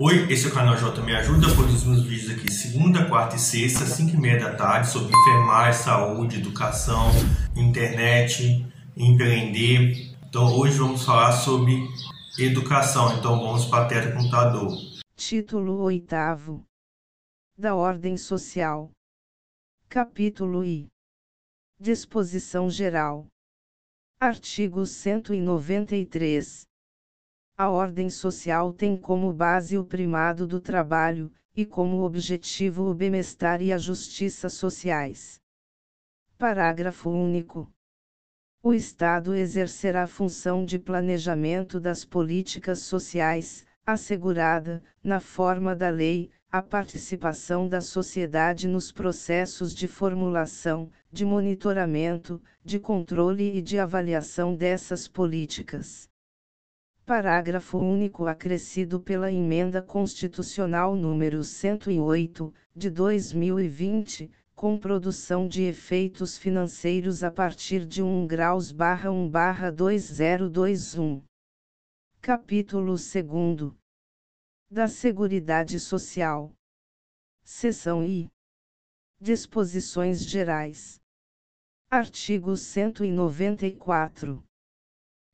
Oi, esse é o canal J Me Ajuda, produzo meus vídeos aqui segunda, quarta e sexta, 5 e meia da tarde, sobre enfermagem, saúde, educação, internet, empreender. Então hoje vamos falar sobre educação, então vamos para a tela computador. Título oitavo da Ordem Social. Capítulo I. Disposição Geral. Artigo 193. A ordem social tem como base o primado do trabalho, e como objetivo o bem-estar e a justiça sociais. Parágrafo único. O Estado exercerá a função de planejamento das políticas sociais, assegurada, na forma da lei, a participação da sociedade nos processos de formulação, de monitoramento, de controle e de avaliação dessas políticas. Parágrafo único acrescido pela Emenda Constitucional número 108, de 2020, com produção de efeitos financeiros a partir de 1 graus barra 1 barra 2021. Capítulo 2 Da Seguridade Social. Seção I. Disposições Gerais. Artigo 194.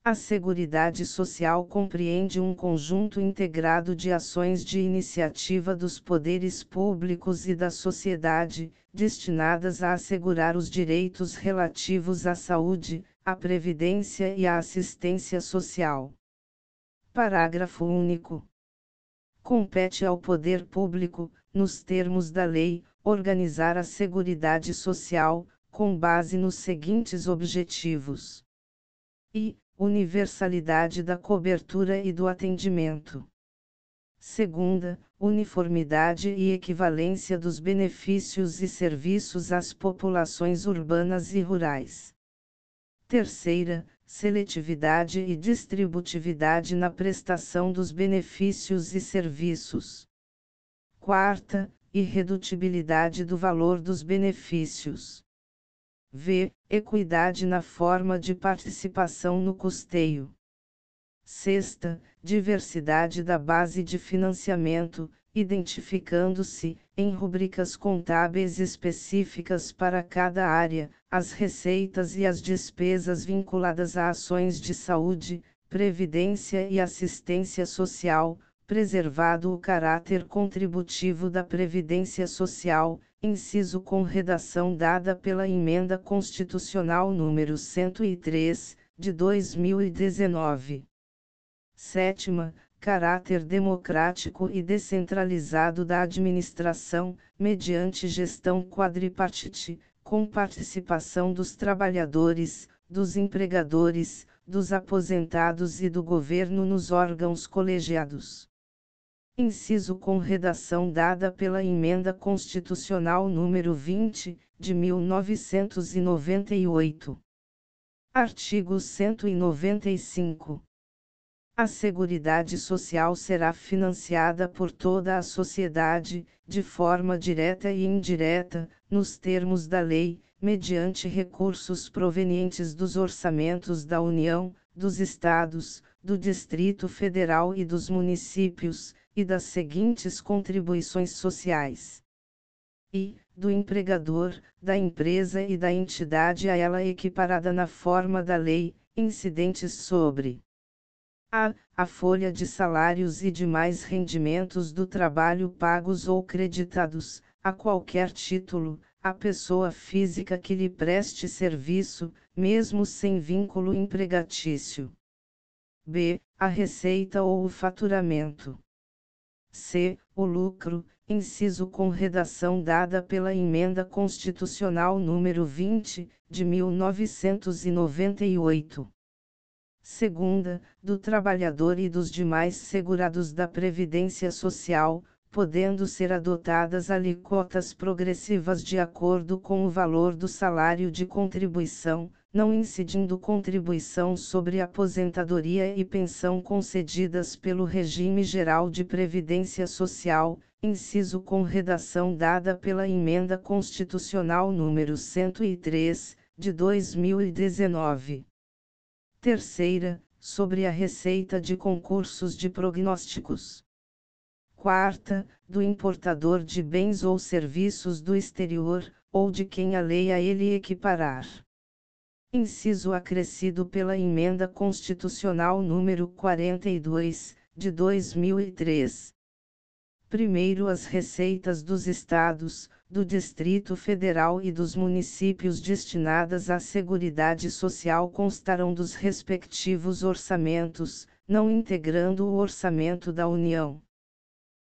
A Seguridade Social compreende um conjunto integrado de ações de iniciativa dos poderes públicos e da sociedade, destinadas a assegurar os direitos relativos à saúde, à previdência e à assistência social. Parágrafo único. Compete ao poder público, nos termos da lei, organizar a Seguridade Social, com base nos seguintes objetivos. E, universalidade da cobertura e do atendimento. Segunda, uniformidade e equivalência dos benefícios e serviços às populações urbanas e rurais. Terceira, seletividade e distributividade na prestação dos benefícios e serviços. Quarta, irredutibilidade do valor dos benefícios. V. Equidade na forma de participação no custeio. Sexta, diversidade da base de financiamento, identificando-se, em rubricas contábeis específicas para cada área, as receitas e as despesas vinculadas a ações de saúde, previdência e assistência social, preservado o caráter contributivo da Previdência Social, inciso com redação dada pela Emenda Constitucional número 103, de 2019. Sétima, caráter democrático e descentralizado da administração, mediante gestão quadripartite, com participação dos trabalhadores, dos empregadores, dos aposentados e do governo nos órgãos colegiados inciso com redação dada pela Emenda Constitucional número 20, de 1998. Artigo 195. A Seguridade Social será financiada por toda a sociedade, de forma direta e indireta, nos termos da lei, mediante recursos provenientes dos orçamentos da União, dos Estados, do Distrito Federal e dos municípios, e das seguintes contribuições sociais. E, do empregador, da empresa e da entidade a ela equiparada na forma da lei, incidentes sobre a. a folha de salários e demais rendimentos do trabalho pagos ou creditados, a qualquer título, a pessoa física que lhe preste serviço, mesmo sem vínculo empregatício. b. a receita ou o faturamento. C. O lucro, inciso com redação dada pela Emenda Constitucional número 20, de 1998. Segunda, do trabalhador e dos demais segurados da Previdência Social, podendo ser adotadas alíquotas progressivas de acordo com o valor do salário de contribuição, não incidindo contribuição sobre aposentadoria e pensão concedidas pelo Regime Geral de Previdência Social, inciso com redação dada pela Emenda Constitucional número 103, de 2019. Terceira, sobre a receita de concursos de prognósticos. quarta, do importador de bens ou serviços do exterior, ou de quem a lei a ele equiparar. Inciso acrescido pela Emenda Constitucional número 42, de 2003. Primeiro as receitas dos estados, do Distrito Federal e dos municípios destinadas à Seguridade Social constarão dos respectivos orçamentos, não integrando o orçamento da União.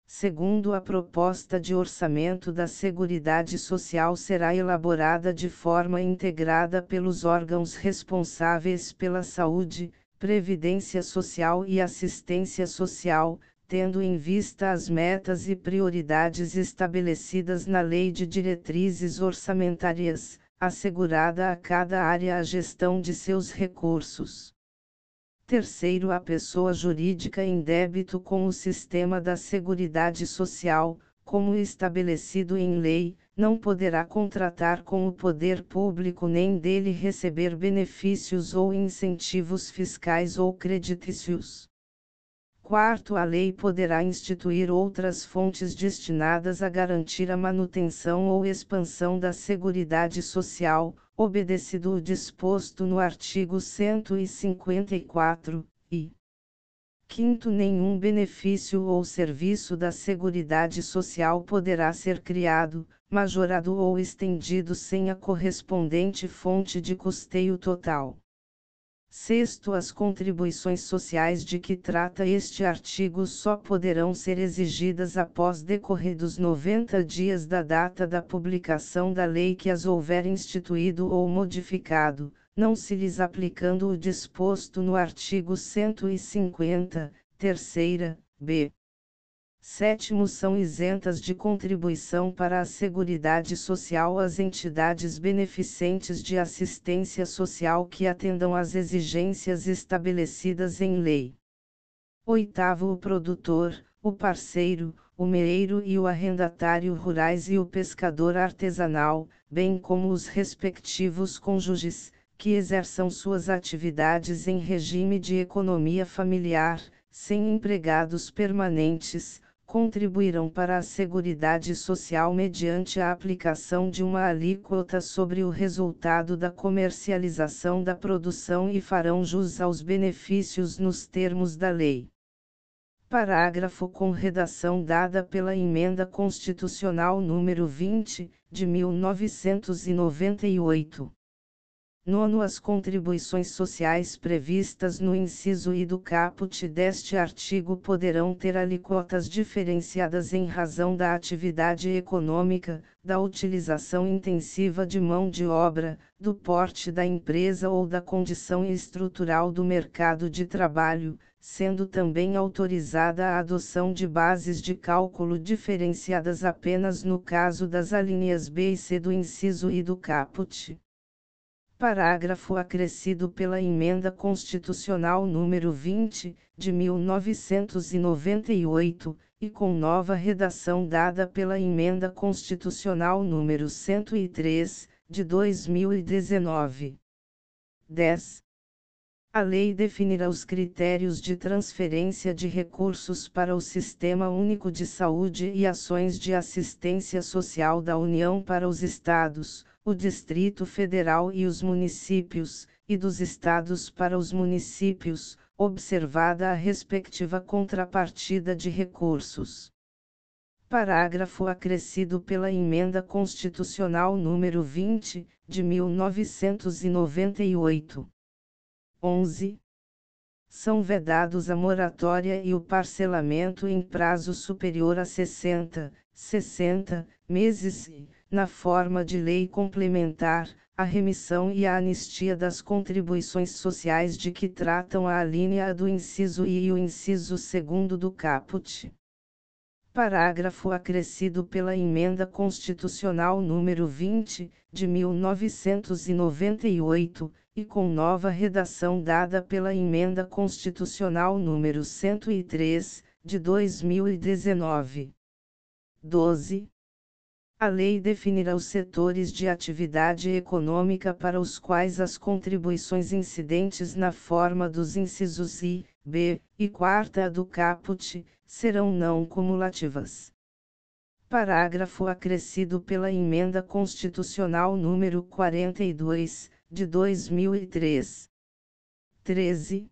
Segundo a proposta de orçamento da Seguridade Social será elaborada de forma integrada pelos órgãos responsáveis pela saúde, previdência social e assistência social, tendo em vista as metas e prioridades estabelecidas na Lei de Diretrizes Orçamentárias, assegurada a cada área a gestão de seus recursos. Terceiro, a pessoa jurídica em débito com o sistema da Seguridade Social, como estabelecido em lei, não poderá contratar com o poder público nem dele receber benefícios ou incentivos fiscais ou creditícios. Quarto, a lei poderá instituir outras fontes destinadas a garantir a manutenção ou expansão da Seguridade Social, obedecido o disposto no artigo 154, e Quinto, nenhum benefício ou serviço da Seguridade Social poderá ser criado, majorado ou estendido sem a correspondente fonte de custeio total. Sexto, as contribuições sociais de que trata este artigo só poderão ser exigidas após decorridos 90 dias da data da publicação da lei que as houver instituído ou modificado, não se lhes aplicando o disposto no artigo 150, terceira, b. Sétimo são isentas de contribuição para a Seguridade Social as entidades beneficentes de assistência social que atendam às exigências estabelecidas em lei. Oitavo o produtor, o parceiro, o meeiro e o arrendatário rurais e o pescador artesanal, bem como os respectivos cônjuges, que exerçam suas atividades em regime de economia familiar, sem empregados permanentes, contribuirão para a Seguridade Social mediante a aplicação de uma alíquota sobre o resultado da comercialização da produção e farão jus aos benefícios nos termos da lei. Parágrafo com redação dada pela Emenda Constitucional número 20, de 1998. Nono As contribuições sociais previstas no inciso I do caput deste artigo poderão ter alíquotas diferenciadas em razão da atividade econômica, da utilização intensiva de mão de obra, do porte da empresa ou da condição estrutural do mercado de trabalho, sendo também autorizada a adoção de bases de cálculo diferenciadas apenas no caso das alíneas B e C do inciso I do caput. Parágrafo acrescido pela Emenda Constitucional número 20, de 1998, e com nova redação dada pela Emenda Constitucional número 103, de 2019. 10. A lei definirá os critérios de transferência de recursos para o Sistema Único de Saúde e ações de assistência social da União para os Estados, o Distrito Federal e os municípios, e dos estados para os municípios, observada a respectiva contrapartida de recursos. Parágrafo acrescido pela Emenda Constitucional número 20, de 1998. 11. São vedados a moratória e o parcelamento em prazo superior a 60, 60 meses e, na forma de lei complementar, a remissão e a anistia das contribuições sociais de que tratam a alínea do inciso I e o inciso 2 do caput. Parágrafo acrescido pela Emenda Constitucional número 20, de 1998, e com nova redação dada pela Emenda Constitucional número 103, de 2019. 12. A lei definirá os setores de atividade econômica para os quais as contribuições incidentes na forma dos incisos I, b, e quarta do caput, serão não cumulativas. Parágrafo acrescido pela Emenda Constitucional número 42, de 2003. 13.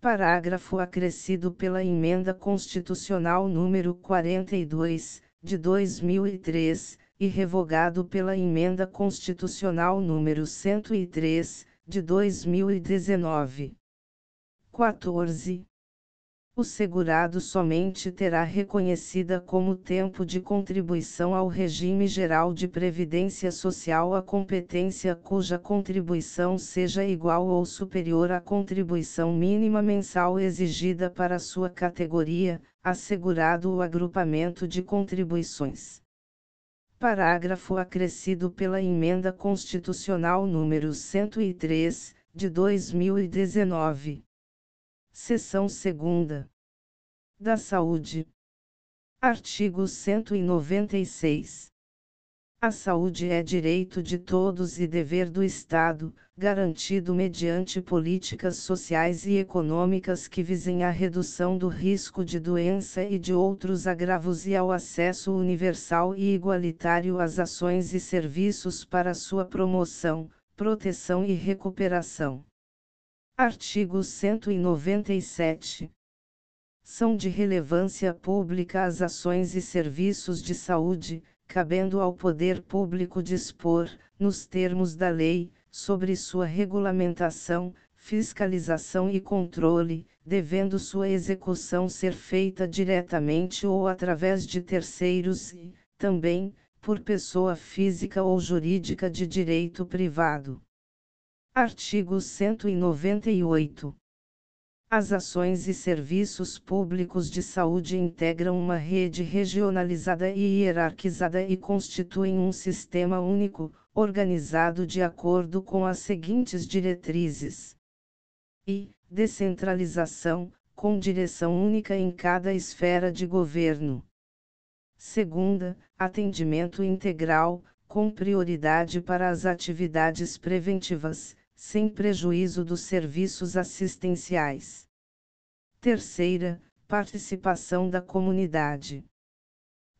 Parágrafo acrescido pela Emenda Constitucional número 42, de 2003, e revogado pela Emenda Constitucional número 103, de 2019. 14. O segurado somente terá reconhecida como tempo de contribuição ao regime geral de previdência social a competência cuja contribuição seja igual ou superior à contribuição mínima mensal exigida para sua categoria, assegurado o agrupamento de contribuições. Parágrafo acrescido pela Emenda Constitucional número 103, de 2019. Seção 2 da Saúde. Artigo 196. A saúde é direito de todos e dever do Estado, garantido mediante políticas sociais e econômicas que visem à redução do risco de doença e de outros agravos e ao acesso universal e igualitário às ações e serviços para sua promoção, proteção e recuperação. Artigo 197. São de relevância pública as ações e serviços de saúde, cabendo ao poder público dispor, nos termos da lei, sobre sua regulamentação, fiscalização e controle, devendo sua execução ser feita diretamente ou através de terceiros e, também, por pessoa física ou jurídica de direito privado. Artigo 198. As ações e serviços públicos de saúde integram uma rede regionalizada e hierarquizada e constituem um sistema único, organizado de acordo com as seguintes diretrizes: e descentralização, com direção única em cada esfera de governo. Segunda, atendimento integral, com prioridade para as atividades preventivas, sem prejuízo dos serviços assistenciais. Terceira, participação da comunidade.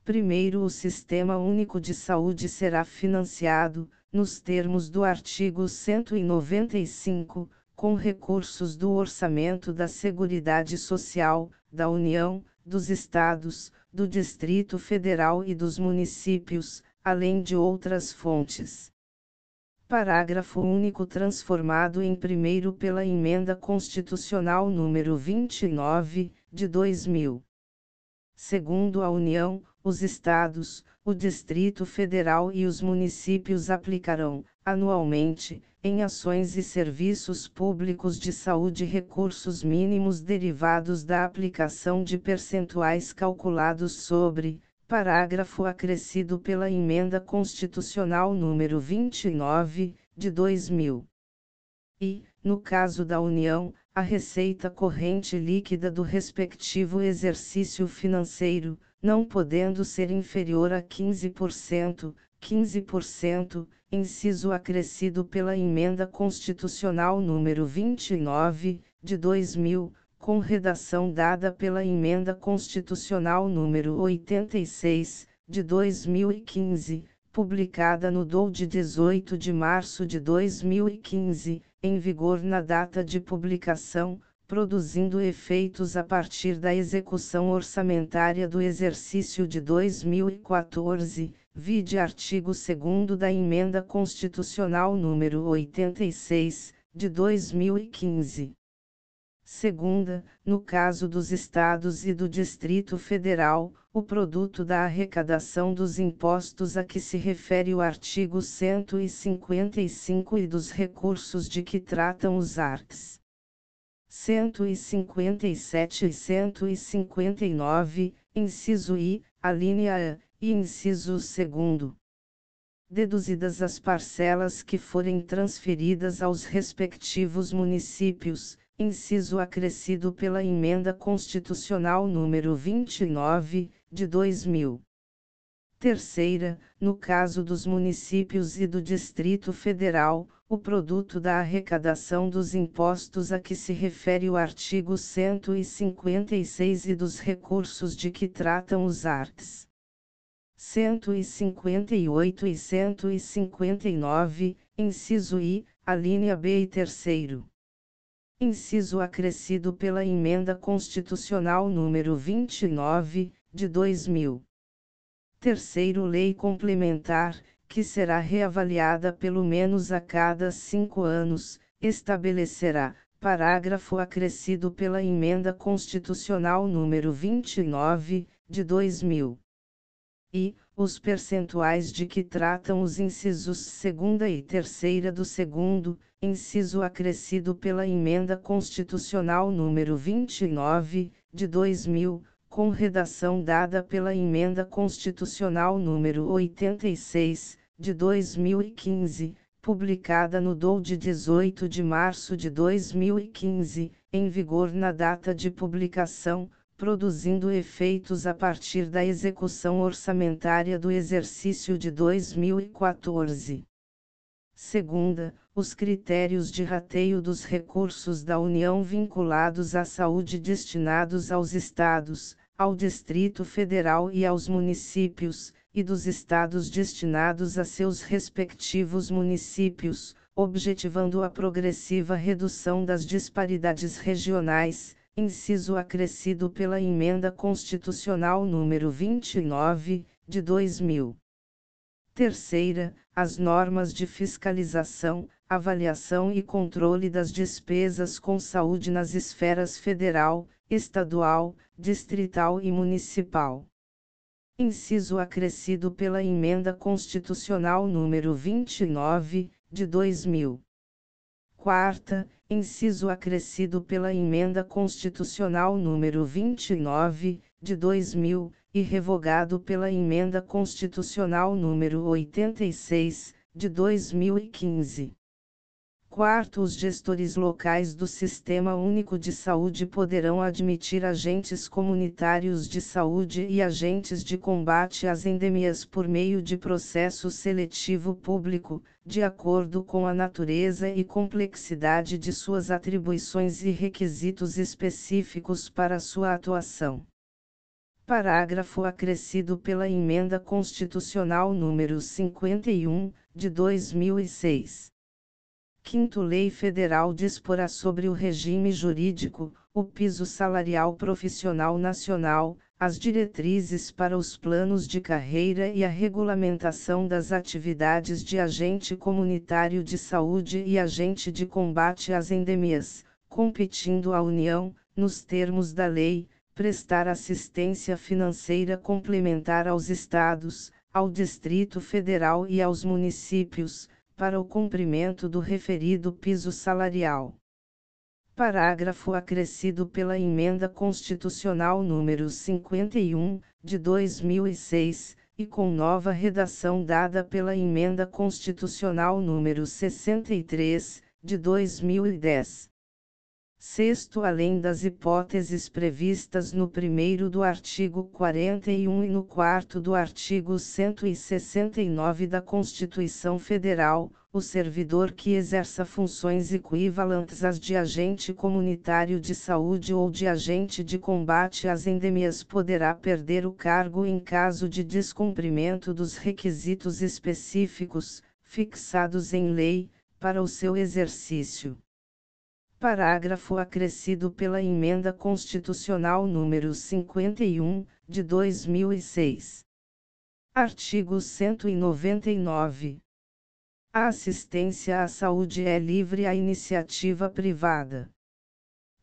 Primeiro, o Sistema Único de Saúde será financiado, nos termos do artigo 195, com recursos do orçamento da Seguridade Social, da União, dos Estados, do Distrito Federal e dos municípios, além de outras fontes. Parágrafo único transformado em primeiro pela Emenda Constitucional número 29, de 2000. Segundo a União, os Estados, o Distrito Federal e os municípios aplicarão, anualmente, em ações e serviços públicos de saúde recursos mínimos derivados da aplicação de percentuais calculados sobre, parágrafo acrescido pela Emenda Constitucional número 29, de 2000. E, no caso da União, a receita corrente líquida do respectivo exercício financeiro, não podendo ser inferior a 15%, 15%, inciso acrescido pela Emenda Constitucional número 29, de 2000, com redação dada pela Emenda Constitucional número 86, de 2015, publicada no DOU de 18 de março de 2015, em vigor na data de publicação, produzindo efeitos a partir da execução orçamentária do exercício de 2014, vide artigo 2 da Emenda Constitucional número 86, de 2015. Segunda, no caso dos estados e do Distrito Federal, o produto da arrecadação dos impostos a que se refere o artigo 155 e dos recursos de que tratam os arts. 157 e 159, inciso I, a linha A, e inciso 2 deduzidas as parcelas que forem transferidas aos respectivos municípios, inciso acrescido pela Emenda Constitucional número 29, de 2000. Terceira, no caso dos municípios e do Distrito Federal, o produto da arrecadação dos impostos a que se refere o artigo 156 e dos recursos de que tratam os arts. 158 e 159, inciso I, a linha B e terceiro. Inciso acrescido pela Emenda Constitucional número 29, de 2000. Terceiro Lei Complementar, que será reavaliada pelo menos a cada cinco anos, estabelecerá, parágrafo acrescido pela Emenda Constitucional número 29, de 2000. E, os percentuais de que tratam os incisos segunda e terceira do segundo, inciso acrescido pela Emenda Constitucional número 29, de 2000, com redação dada pela Emenda Constitucional número 86, de 2015, publicada no DOU de 18 de março de 2015, em vigor na data de publicação, produzindo efeitos a partir da execução orçamentária do exercício de 2014. Segunda, os critérios de rateio dos recursos da União vinculados à saúde destinados aos estados, ao Distrito Federal e aos municípios, e dos estados destinados a seus respectivos municípios, objetivando a progressiva redução das disparidades regionais, inciso acrescido pela Emenda Constitucional número 29, de 2000. Terceira, as normas de fiscalização, avaliação e controle das despesas com saúde nas esferas federal, estadual, distrital e municipal inciso acrescido pela Emenda Constitucional número 29, de 2000. Quarta, inciso acrescido pela Emenda Constitucional número 29, de 2000, e revogado pela Emenda Constitucional número 86, de 2015. Quarto, os gestores locais do Sistema Único de Saúde poderão admitir agentes comunitários de saúde e agentes de combate às endemias por meio de processo seletivo público, de acordo com a natureza e complexidade de suas atribuições e requisitos específicos para sua atuação. Parágrafo acrescido pela Emenda Constitucional número 51, de 2006. Quinto Lei Federal disporá sobre o regime jurídico, o piso salarial profissional nacional, as diretrizes para os planos de carreira e a regulamentação das atividades de agente comunitário de saúde e agente de combate às endemias, competindo à União, nos termos da lei, prestar assistência financeira complementar aos Estados, ao Distrito Federal e aos municípios para o cumprimento do referido piso salarial. Parágrafo acrescido pela Emenda Constitucional número 51, de 2006, e com nova redação dada pela Emenda Constitucional número 63, de 2010. Sexto, além das hipóteses previstas no primeiro do artigo 41 e no quarto do artigo 169 da Constituição Federal, o servidor que exerça funções equivalentes às de agente comunitário de saúde ou de agente de combate às endemias poderá perder o cargo em caso de descumprimento dos requisitos específicos, fixados em lei, para o seu exercício. Parágrafo acrescido pela Emenda Constitucional número 51, de 2006. Artigo 199. A assistência à saúde é livre à iniciativa privada.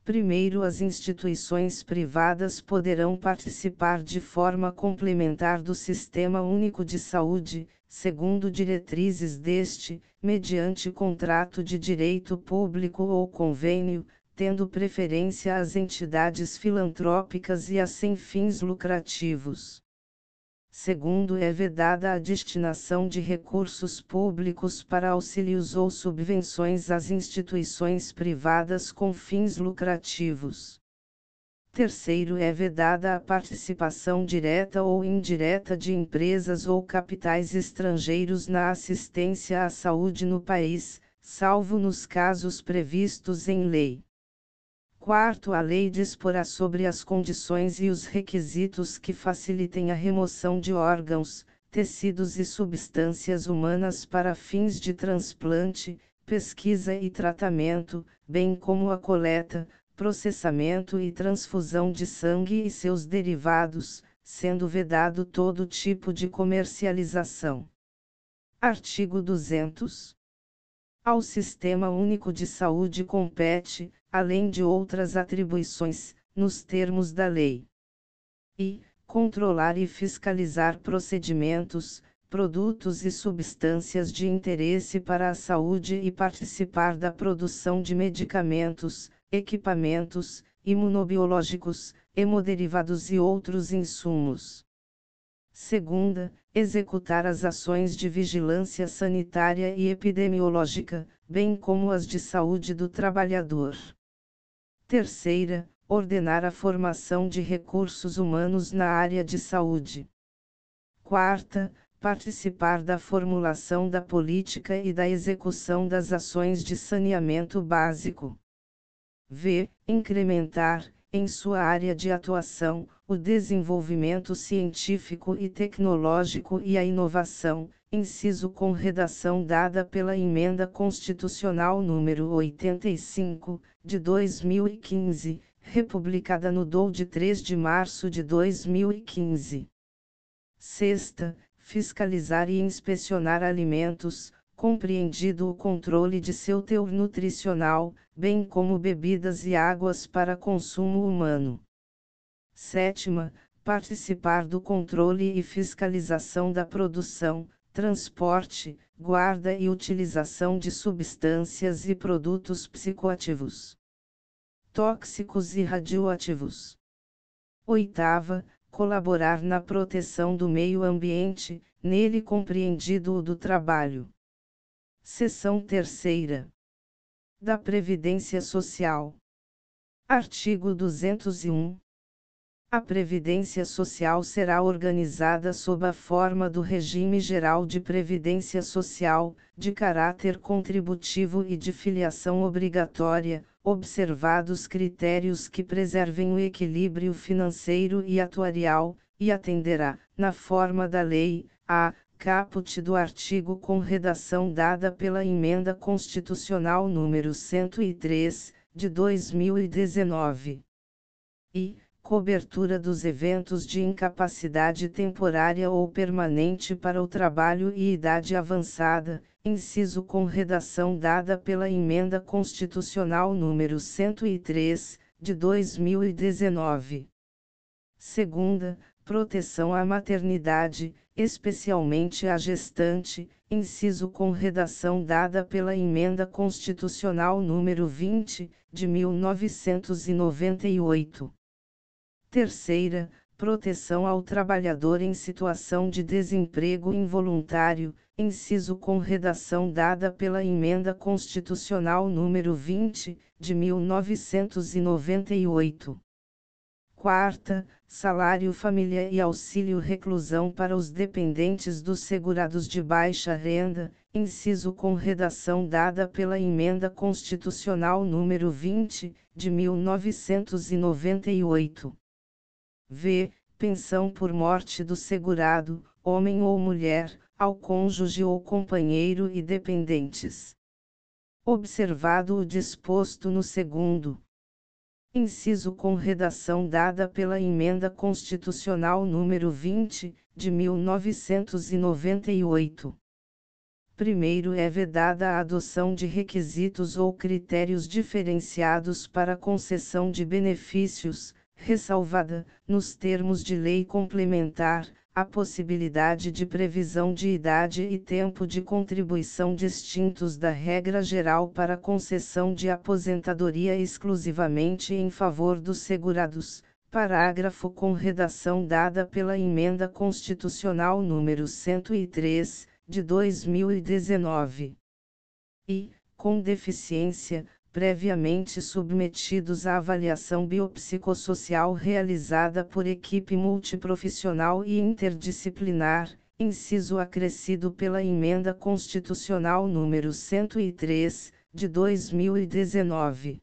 Primeiro, as instituições privadas poderão participar de forma complementar do Sistema Único de Saúde, segundo diretrizes deste, mediante contrato de direito público ou convênio, tendo preferência às entidades filantrópicas e a sem fins lucrativos. Segundo, é vedada a destinação de recursos públicos para auxílios ou subvenções às instituições privadas com fins lucrativos. Terceiro, é vedada a participação direta ou indireta de empresas ou capitais estrangeiros na assistência à saúde no país, salvo nos casos previstos em lei. Quarto, a lei disporá sobre as condições e os requisitos que facilitem a remoção de órgãos, tecidos e substâncias humanas para fins de transplante, pesquisa e tratamento, bem como a coleta, processamento e transfusão de sangue e seus derivados, sendo vedado todo tipo de comercialização. Artigo 200. Ao Sistema Único de Saúde compete, além de outras atribuições, nos termos da lei. E, controlar e fiscalizar procedimentos, produtos e substâncias de interesse para a saúde e participar da produção de medicamentos, equipamentos, imunobiológicos, hemoderivados e outros insumos. Segunda, executar as ações de vigilância sanitária e epidemiológica, bem como as de saúde do trabalhador. Terceira, ordenar a formação de recursos humanos na área de saúde. Quarta, participar da formulação da política e da execução das ações de saneamento básico. V. Incrementar, em sua área de atuação, o desenvolvimento científico e tecnológico e a inovação, inciso com redação dada pela Emenda Constitucional número 85, de 2015, republicada no DOU de 3 de março de 2015. Sexta, fiscalizar e inspecionar alimentos, compreendido o controle de seu teor nutricional, bem como bebidas e águas para consumo humano. Sétima, participar do controle e fiscalização da produção, transporte, guarda e utilização de substâncias e produtos psicoativos, tóxicos e radioativos. Oitava, colaborar na proteção do meio ambiente, nele compreendido o do trabalho. Seção Terceira. Da Previdência Social. Artigo 201. A Previdência Social será organizada sob a forma do Regime Geral de Previdência Social, de caráter contributivo e de filiação obrigatória, observados critérios que preservem o equilíbrio financeiro e atuarial, e atenderá, na forma da lei, a caput do artigo com redação dada pela Emenda Constitucional número 103, de 2019. E, cobertura dos eventos de incapacidade temporária ou permanente para o trabalho e idade avançada, inciso com redação dada pela Emenda Constitucional número 103, de 2019. Segunda, proteção à maternidade, especialmente à gestante, inciso com redação dada pela Emenda Constitucional número 20, de 1998. Terceira, proteção ao trabalhador em situação de desemprego involuntário, inciso com redação dada pela Emenda Constitucional número 20, de 1998. Quarta, salário família e auxílio reclusão para os dependentes dos segurados de baixa renda, inciso com redação dada pela Emenda Constitucional número 20, de 1998. V. Pensão por morte do segurado, homem ou mulher, ao cônjuge ou companheiro e dependentes. Observado o disposto no segundo. Inciso com redação dada pela Emenda Constitucional número 20, de 1998. Primeiro é vedada a adoção de requisitos ou critérios diferenciados para concessão de benefícios, ressalvada, nos termos de lei complementar, a possibilidade de previsão de idade e tempo de contribuição distintos da regra geral para concessão de aposentadoria exclusivamente em favor dos segurados. Parágrafo com redação dada pela Emenda Constitucional número 103, de 2019. E, com deficiência, previamente submetidos à avaliação biopsicossocial realizada por equipe multiprofissional e interdisciplinar, inciso acrescido pela Emenda Constitucional número 103, de 2019.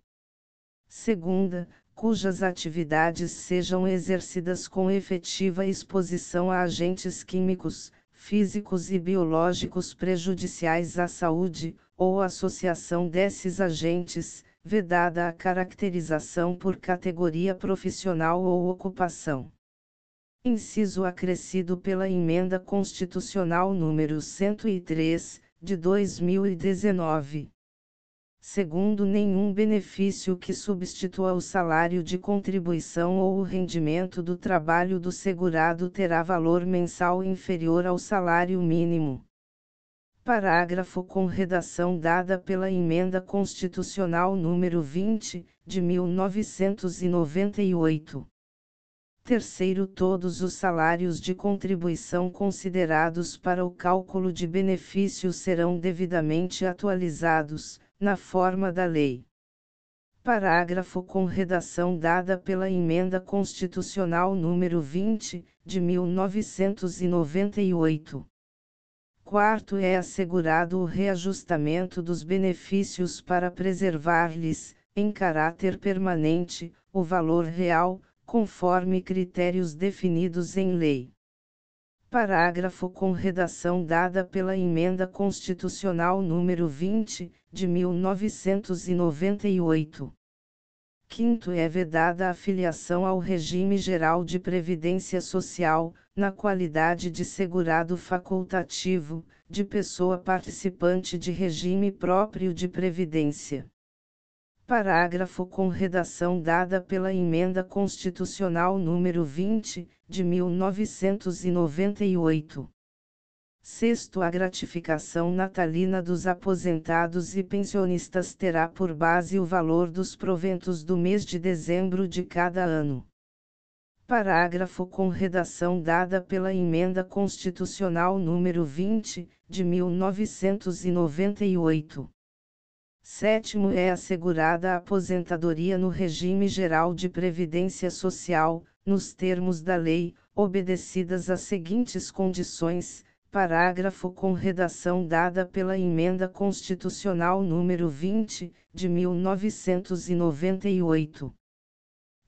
Segunda, cujas atividades sejam exercidas com efetiva exposição a agentes químicos, físicos e biológicos prejudiciais à saúde, ou associação desses agentes, vedada a caracterização por categoria profissional ou ocupação. Inciso acrescido pela Emenda Constitucional número 103, de 2019 segundo nenhum benefício que substitua o salário de contribuição ou o rendimento do trabalho do segurado terá valor mensal inferior ao salário mínimo. Parágrafo com redação dada pela Emenda Constitucional número 20, de 1998. Terceiro, todos os salários de contribuição considerados para o cálculo de benefícios serão devidamente atualizados, na forma da lei. Parágrafo com redação dada pela Emenda Constitucional número 20, de 1998. Quarto é assegurado o reajustamento dos benefícios para preservar-lhes, em caráter permanente, o valor real, conforme critérios definidos em lei. Parágrafo com redação dada pela Emenda Constitucional número 20, de 1998. Quinto é vedada a filiação ao regime geral de previdência social, na qualidade de segurado facultativo, de pessoa participante de regime próprio de previdência. Parágrafo com redação dada pela Emenda Constitucional número 20, de 1998. Sexto, a gratificação natalina dos aposentados e pensionistas terá por base o valor dos proventos do mês de dezembro de cada ano. Parágrafo com redação dada pela Emenda Constitucional número 20, de 1998. Sétimo é assegurada a aposentadoria no regime geral de previdência social, nos termos da lei, obedecidas as seguintes condições. Parágrafo com redação dada pela Emenda Constitucional número 20, de 1998.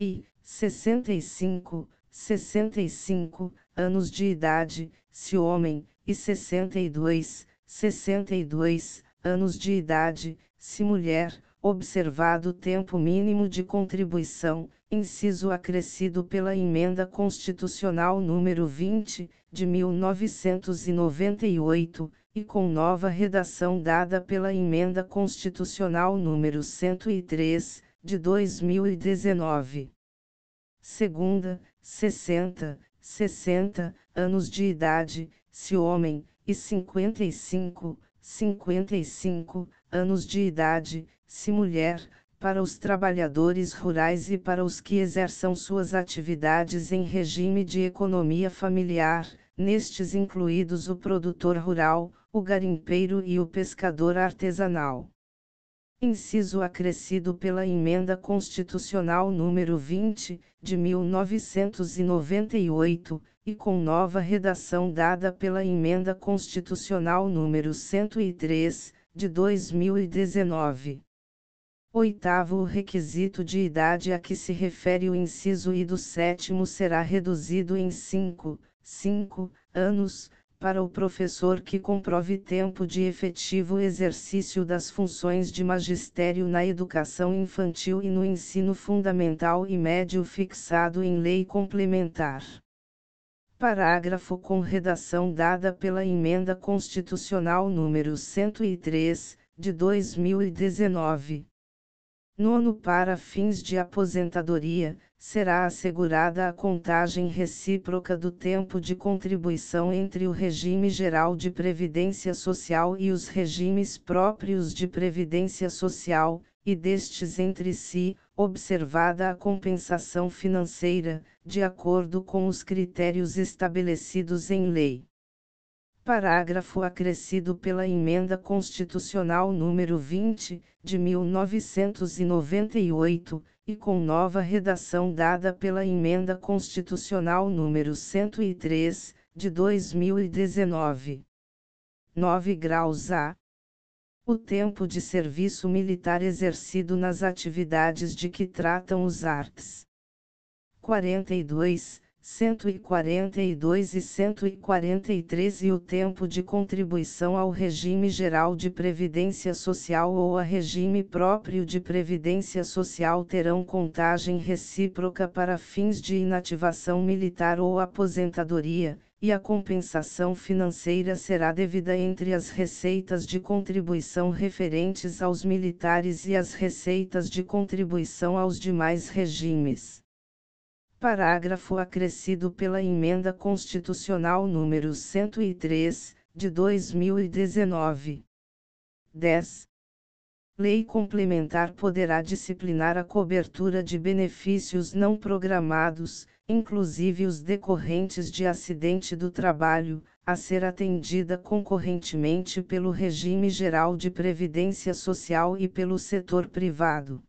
E 65, 65 anos de idade, se homem, e 62, 62 anos de idade, se mulher, observado o tempo mínimo de contribuição, inciso acrescido pela Emenda Constitucional número 20, de 1998, e com nova redação dada pela Emenda Constitucional número 103, de 2019. Segunda, 60, 60 anos de idade, se homem, e 55, 55 anos de idade, se mulher, para os trabalhadores rurais e para os que exerçam suas atividades em regime de economia familiar, nestes incluídos o produtor rural, o garimpeiro e o pescador artesanal. Inciso acrescido pela Emenda Constitucional número 20, de 1998, e com nova redação dada pela Emenda Constitucional número 103, de 2019. Oitavo, requisito de idade a que se refere o inciso I do sétimo será reduzido em 5, 5 anos, para o professor que comprove tempo de efetivo exercício das funções de magistério na educação infantil e no ensino fundamental e médio fixado em lei complementar. Parágrafo com redação dada pela Emenda Constitucional número 103, de 2019. Nono para fins de aposentadoria, será assegurada a contagem recíproca do tempo de contribuição entre o regime geral de previdência social e os regimes próprios de previdência social, e destes entre si, observada a compensação financeira, de acordo com os critérios estabelecidos em lei. Parágrafo acrescido pela Emenda Constitucional número 20, de 1998, e com nova redação dada pela Emenda Constitucional número 103, de 2019. 9 graus A. O tempo de serviço militar exercido nas atividades de que tratam os arts. 42, 142 e 143 e o tempo de contribuição ao regime geral de previdência social ou a regime próprio de previdência social terão contagem recíproca para fins de inativação militar ou aposentadoria, e a compensação financeira será devida entre as receitas de contribuição referentes aos militares e as receitas de contribuição aos demais regimes. Parágrafo acrescido pela Emenda Constitucional número 103, de 2019. 10. Lei complementar poderá disciplinar a cobertura de benefícios não programados, inclusive os decorrentes de acidente do trabalho, a ser atendida concorrentemente pelo regime geral de previdência social e pelo setor privado.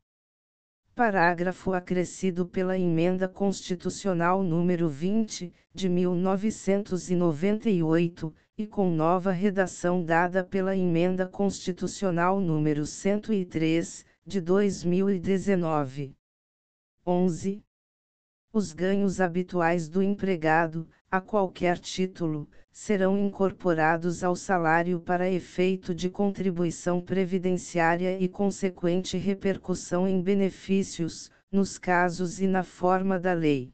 Parágrafo acrescido pela Emenda Constitucional número 20, de 1998, e com nova redação dada pela Emenda Constitucional número 103, de 2019. 11. Os ganhos habituais do empregado, a qualquer título, serão incorporados ao salário para efeito de contribuição previdenciária e consequente repercussão em benefícios, nos casos e na forma da lei.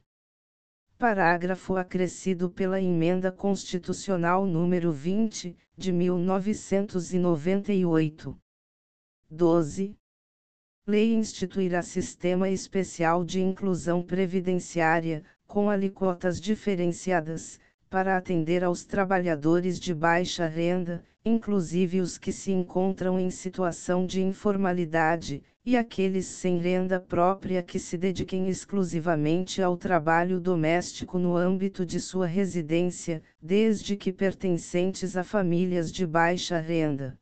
Parágrafo acrescido pela Emenda Constitucional número 20, de 1998. 12. Lei instituirá sistema especial de inclusão previdenciária, com alíquotas diferenciadas, para atender aos trabalhadores de baixa renda, inclusive os que se encontram em situação de informalidade, e aqueles sem renda própria que se dediquem exclusivamente ao trabalho doméstico no âmbito de sua residência, desde que pertencentes a famílias de baixa renda.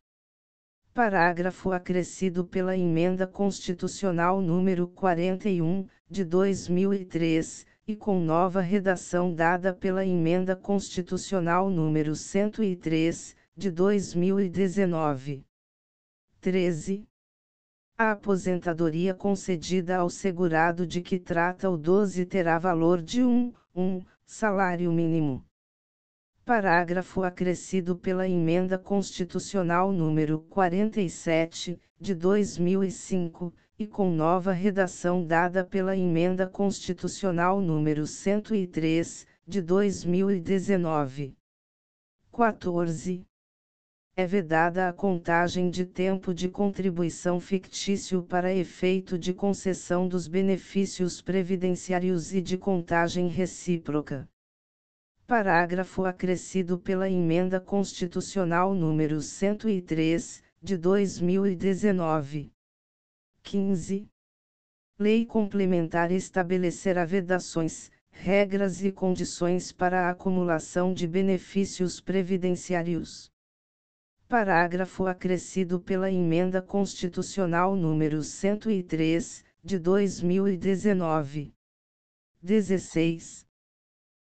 Parágrafo acrescido pela Emenda Constitucional número 41, de 2003 e com nova redação dada pela Emenda Constitucional número 103, de 2019. 13. A aposentadoria concedida ao segurado de que trata o 12 terá valor de 1, 1 salário mínimo. Parágrafo acrescido pela Emenda Constitucional número 47, de 2005, e com nova redação dada pela Emenda Constitucional número 103, de 2019. 14. É vedada a contagem de tempo de contribuição fictício para efeito de concessão dos benefícios previdenciários e de contagem recíproca. Parágrafo acrescido pela Emenda Constitucional número 103, de 2019. 15. Lei complementar estabelecerá vedações, regras e condições para a acumulação de benefícios previdenciários. Parágrafo acrescido pela Emenda Constitucional número 103, de 2019. 16.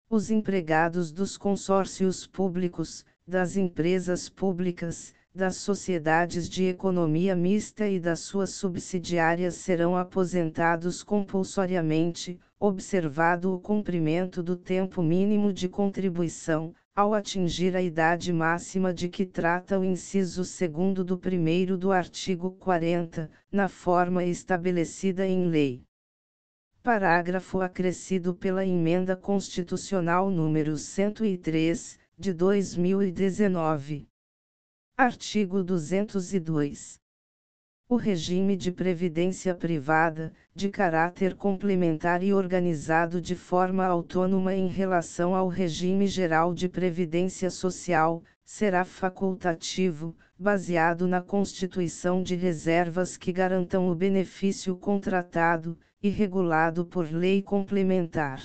Os empregados dos consórcios públicos, das empresas públicas, das sociedades de economia mista e das suas subsidiárias serão aposentados compulsoriamente, observado o cumprimento do tempo mínimo de contribuição, ao atingir a idade máxima de que trata o inciso 2 do primeiro do artigo 40, na forma estabelecida em lei. Parágrafo acrescido pela Emenda Constitucional número 103, de 2019. Artigo 202. O regime de previdência privada, de caráter complementar e organizado de forma autônoma em relação ao regime geral de previdência social, será facultativo, baseado na constituição de reservas que garantam o benefício contratado, e regulado por lei complementar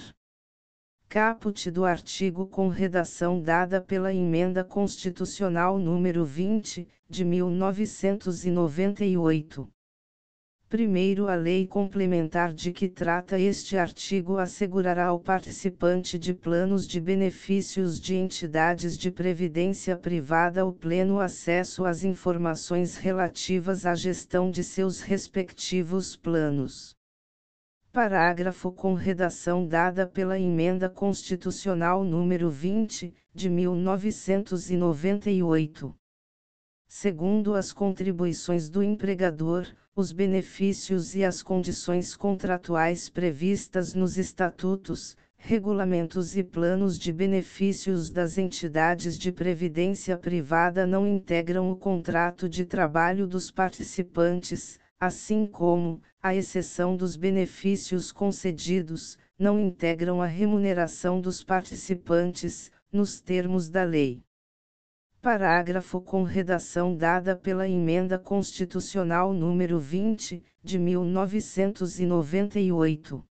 caput do artigo com redação dada pela Emenda Constitucional número 20, de 1998. Primeiro, a lei complementar de que trata este artigo assegurará ao participante de planos de benefícios de entidades de previdência privada o pleno acesso às informações relativas à gestão de seus respectivos planos. Parágrafo com redação dada pela Emenda Constitucional número 20, de 1998. Segundo as contribuições do empregador, os benefícios e as condições contratuais previstas nos estatutos, regulamentos e planos de benefícios das entidades de previdência privada não integram o contrato de trabalho dos participantes, assim como, à exceção dos benefícios concedidos, não integram a remuneração dos participantes, nos termos da lei. Parágrafo com redação dada pela Emenda Constitucional número 20, de 1998.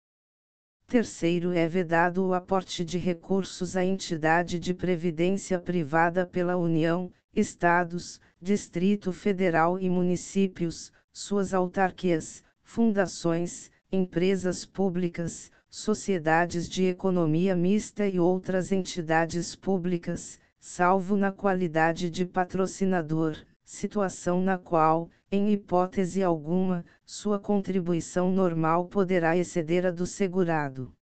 Terceiro é vedado o aporte de recursos à entidade de previdência privada pela União, Estados, Distrito Federal e municípios, suas autarquias, fundações, empresas públicas, sociedades de economia mista e outras entidades públicas, salvo na qualidade de patrocinador, situação na qual, em hipótese alguma, sua contribuição normal poderá exceder a do segurado.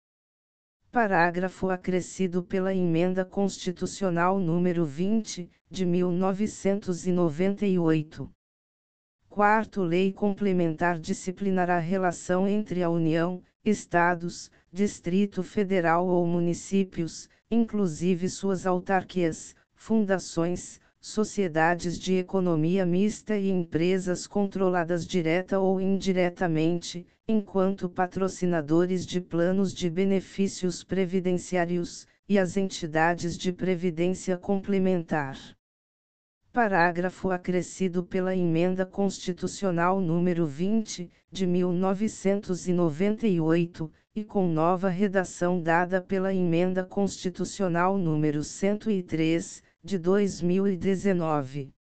Parágrafo acrescido pela Emenda Constitucional número 20, de 1998. Quarto Lei Complementar disciplinará a relação entre a União, Estados, Distrito Federal ou municípios, inclusive suas autarquias, fundações, sociedades de economia mista e empresas controladas direta ou indiretamente, enquanto patrocinadores de planos de benefícios previdenciários, e as entidades de previdência complementar. Parágrafo acrescido pela Emenda Constitucional número 20, de 1998, e com nova redação dada pela Emenda Constitucional número 103, de 2019.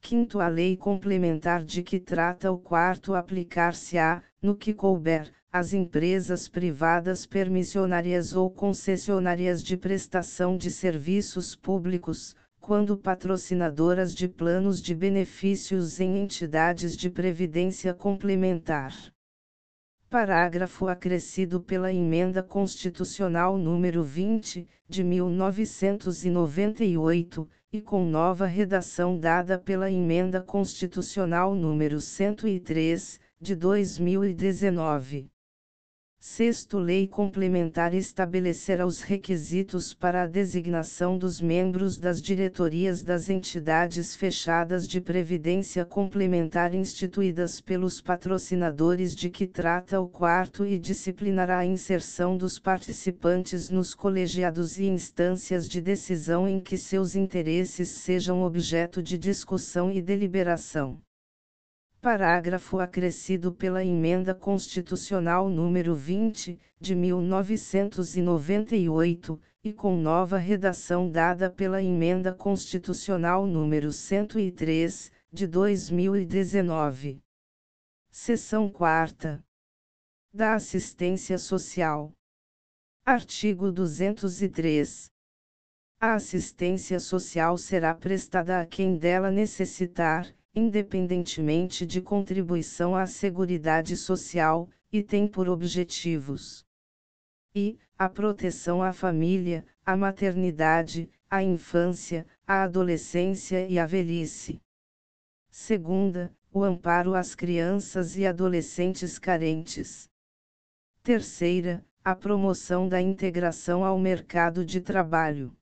Quinto, a lei complementar de que trata o quarto aplicar-se-á, no que couber, às empresas privadas permissionárias ou concessionárias de prestação de serviços públicos, quando patrocinadoras de planos de benefícios em entidades de previdência complementar. Parágrafo acrescido pela Emenda Constitucional número 20, de 1998, e com nova redação dada pela Emenda Constitucional número 103, de 2019. Sexto Lei Complementar estabelecerá os requisitos para a designação dos membros das diretorias das entidades fechadas de previdência complementar instituídas pelos patrocinadores de que trata o quarto e disciplinará a inserção dos participantes nos colegiados e instâncias de decisão em que seus interesses sejam objeto de discussão e deliberação. Parágrafo acrescido pela Emenda Constitucional número 20, de 1998, e com nova redação dada pela Emenda Constitucional número 103, de 2019. Seção 4. Da Assistência Social. Artigo 203. A assistência social será prestada a quem dela necessitar independentemente de contribuição à Seguridade Social, e tem por objetivos e a proteção à família, à maternidade, à infância, à adolescência e à velhice. Segunda, o amparo às crianças e adolescentes carentes. Terceira, a promoção da integração ao mercado de trabalho.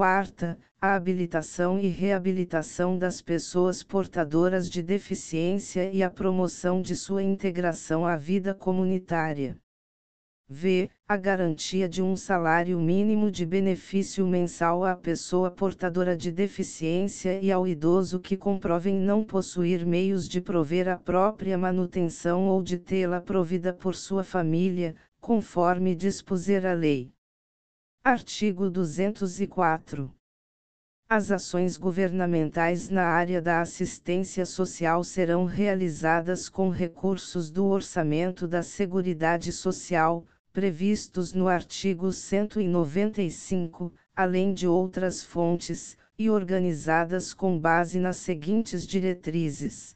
Quarta, a habilitação e reabilitação das pessoas portadoras de deficiência e a promoção de sua integração à vida comunitária. V. A garantia de um salário mínimo de benefício mensal à pessoa portadora de deficiência e ao idoso que comprovem não possuir meios de prover a própria manutenção ou de tê-la provida por sua família, conforme dispuser a lei. Artigo 204. As ações governamentais na área da assistência social serão realizadas com recursos do orçamento da Seguridade Social, previstos no artigo 195, além de outras fontes, e organizadas com base nas seguintes diretrizes: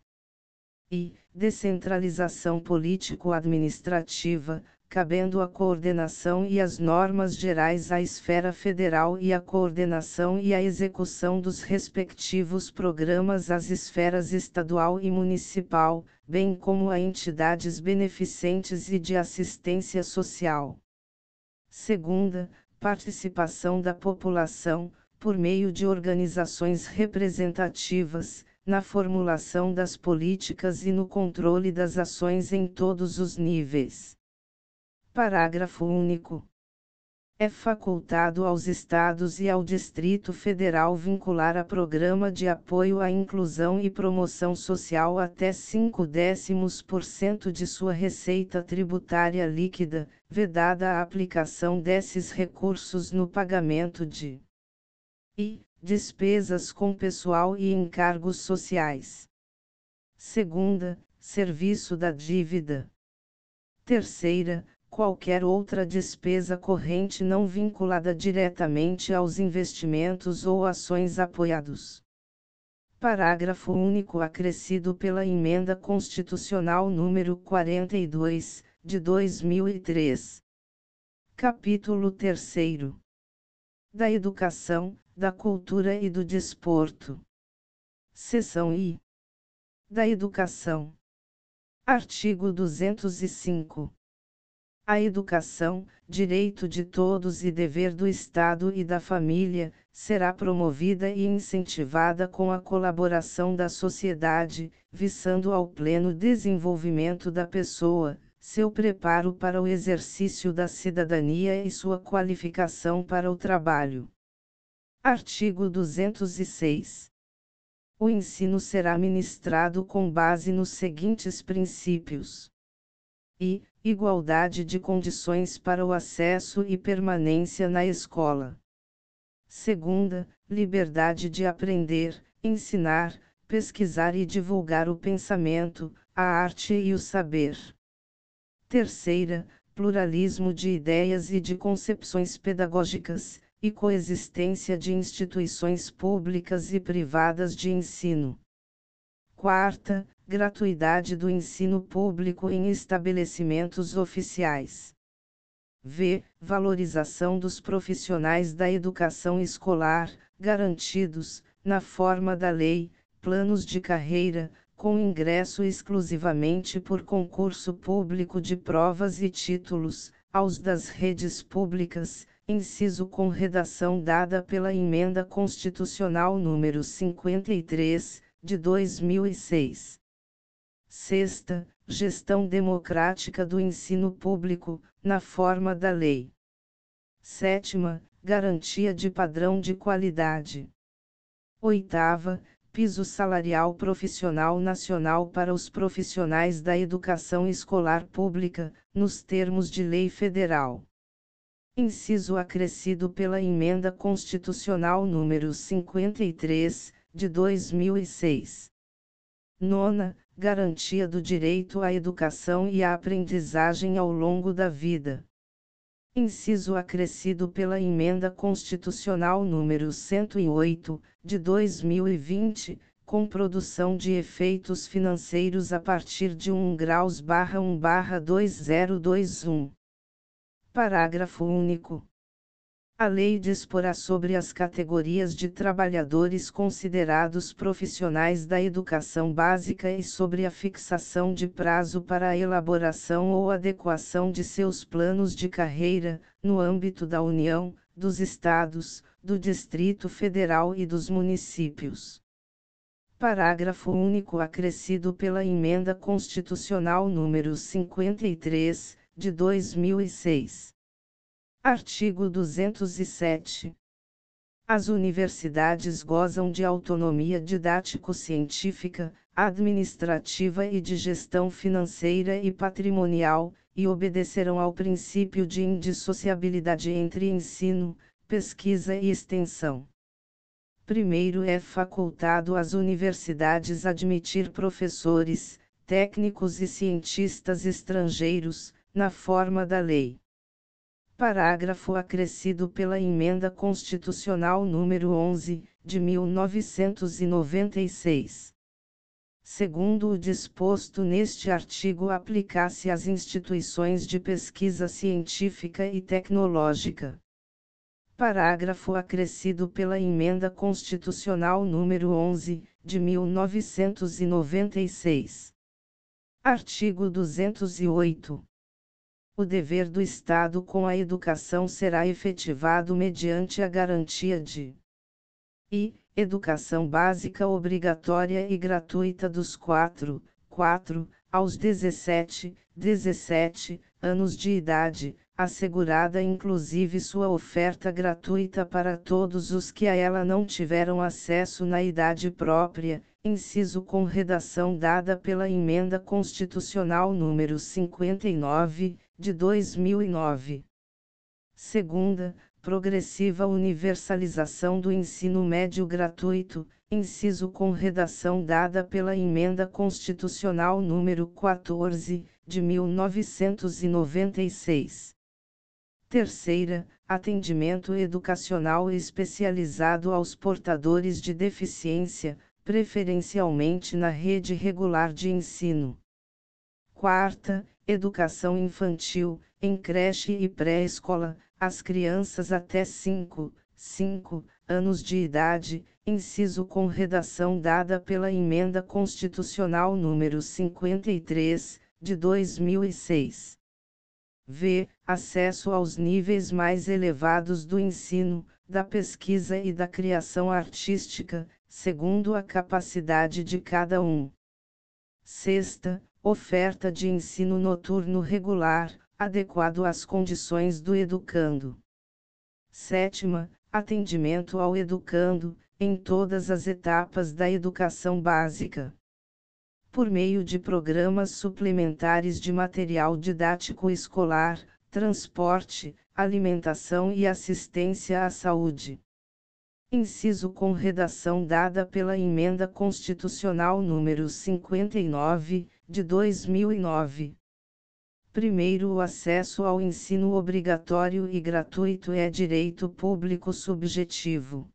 e descentralização político-administrativa, cabendo a coordenação e as normas gerais à esfera federal e a coordenação e a execução dos respectivos programas às esferas estadual e municipal, bem como a entidades beneficentes e de assistência social. Segunda, participação da população, por meio de organizações representativas, na formulação das políticas e no controle das ações em todos os níveis. Parágrafo único. É facultado aos Estados e ao Distrito Federal vincular a Programa de Apoio à Inclusão e Promoção Social até 5 décimos por cento de sua receita tributária líquida, vedada a aplicação desses recursos no pagamento de e despesas com pessoal e encargos sociais. Segunda, serviço da dívida. Terceira, qualquer outra despesa corrente não vinculada diretamente aos investimentos ou ações apoiados. Parágrafo único acrescido pela Emenda Constitucional número 42, de 2003. Capítulo 3. Da Educação, da Cultura e do Desporto. Seção I. Da Educação. Artigo 205. A educação, direito de todos e dever do Estado e da família, será promovida e incentivada com a colaboração da sociedade, visando ao pleno desenvolvimento da pessoa, seu preparo para o exercício da cidadania e sua qualificação para o trabalho. Artigo 206. O ensino será ministrado com base nos seguintes princípios: e igualdade de condições para o acesso e permanência na escola. Segunda, liberdade de aprender, ensinar, pesquisar e divulgar o pensamento, a arte e o saber. Terceira, pluralismo de ideias e de concepções pedagógicas, e coexistência de instituições públicas e privadas de ensino. Quarta, gratuidade do ensino público em estabelecimentos oficiais. V. Valorização dos profissionais da educação escolar, garantidos, na forma da lei, planos de carreira, com ingresso exclusivamente por concurso público de provas e títulos, aos das redes públicas, inciso com redação dada pela Emenda Constitucional número 53, de 2006. Sexta, gestão democrática do ensino público, na forma da lei. Sétima, garantia de padrão de qualidade. Oitava, piso salarial profissional nacional para os profissionais da educação escolar pública, nos termos de lei federal. Inciso acrescido pela Emenda Constitucional número 53, de 2006. Nona, garantia do direito à educação e à aprendizagem ao longo da vida. Inciso acrescido pela Emenda Constitucional número 108, de 2020, com produção de efeitos financeiros a partir de 1 graus barra 1 barra 2021. Parágrafo único. A lei disporá sobre as categorias de trabalhadores considerados profissionais da educação básica e sobre a fixação de prazo para a elaboração ou adequação de seus planos de carreira, no âmbito da União, dos Estados, do Distrito Federal e dos municípios. Parágrafo único acrescido pela Emenda Constitucional número 53, de 2006. Artigo 207. As universidades gozam de autonomia didático-científica, administrativa e de gestão financeira e patrimonial, e obedecerão ao princípio de indissociabilidade entre ensino, pesquisa e extensão. Primeiro é facultado às universidades admitir professores, técnicos e cientistas estrangeiros, na forma da lei. Parágrafo acrescido pela Emenda Constitucional número 11, de 1996. Segundo o disposto neste artigo, aplicar-se às instituições de pesquisa científica e tecnológica. Parágrafo acrescido pela Emenda Constitucional número 11, de 1996. Artigo 208. O dever do Estado com a educação será efetivado mediante a garantia de e educação básica obrigatória e gratuita dos 4, 4 aos 17, 17 anos de idade, assegurada inclusive sua oferta gratuita para todos os que a ela não tiveram acesso na idade própria, inciso com redação dada pela Emenda Constitucional número 59, de 2009. Segunda, progressiva universalização do ensino médio gratuito, inciso com redação dada pela Emenda Constitucional número 14, de 1996. Terceira, atendimento educacional especializado aos portadores de deficiência, preferencialmente na rede regular de ensino. Quarta, educação infantil, em creche e pré-escola, as crianças até 5, 5 anos de idade, inciso com redação dada pela Emenda Constitucional número 53, de 2006. V. Acesso aos níveis mais elevados do ensino, da pesquisa e da criação artística, segundo a capacidade de cada um. Sexta, oferta de ensino noturno regular, adequado às condições do educando. Sétima, atendimento ao educando, em todas as etapas da educação básica. Por meio de programas suplementares de material didático escolar, transporte, alimentação e assistência à saúde. Inciso com redação dada pela Emenda Constitucional número 59, de 2009. Primeiro, o acesso ao ensino obrigatório e gratuito é direito público subjetivo.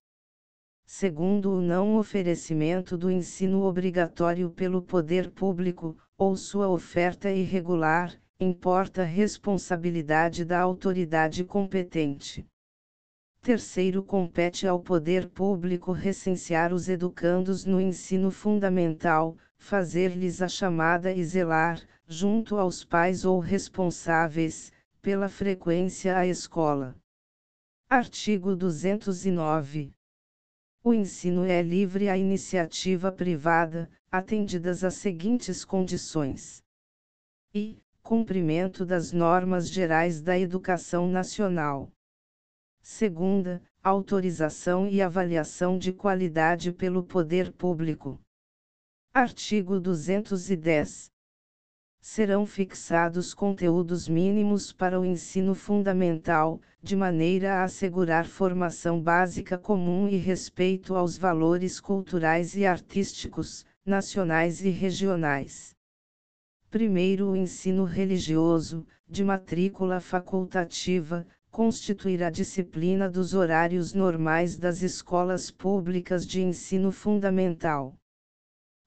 Segundo, o não oferecimento do ensino obrigatório pelo poder público, ou sua oferta irregular, importa responsabilidade da autoridade competente. Terceiro, compete ao poder público recensear os educandos no ensino fundamental, fazer-lhes a chamada e zelar, junto aos pais ou responsáveis, pela frequência à escola. Artigo 209. O ensino é livre à iniciativa privada, atendidas as seguintes condições: e cumprimento das normas gerais da educação nacional. Segunda, autorização e avaliação de qualidade pelo poder público. Artigo 210. Serão fixados conteúdos mínimos para o ensino fundamental, de maneira a assegurar formação básica comum e respeito aos valores culturais e artísticos, nacionais e regionais. Primeiro, o ensino religioso, de matrícula facultativa, constituirá disciplina dos horários normais das escolas públicas de ensino fundamental.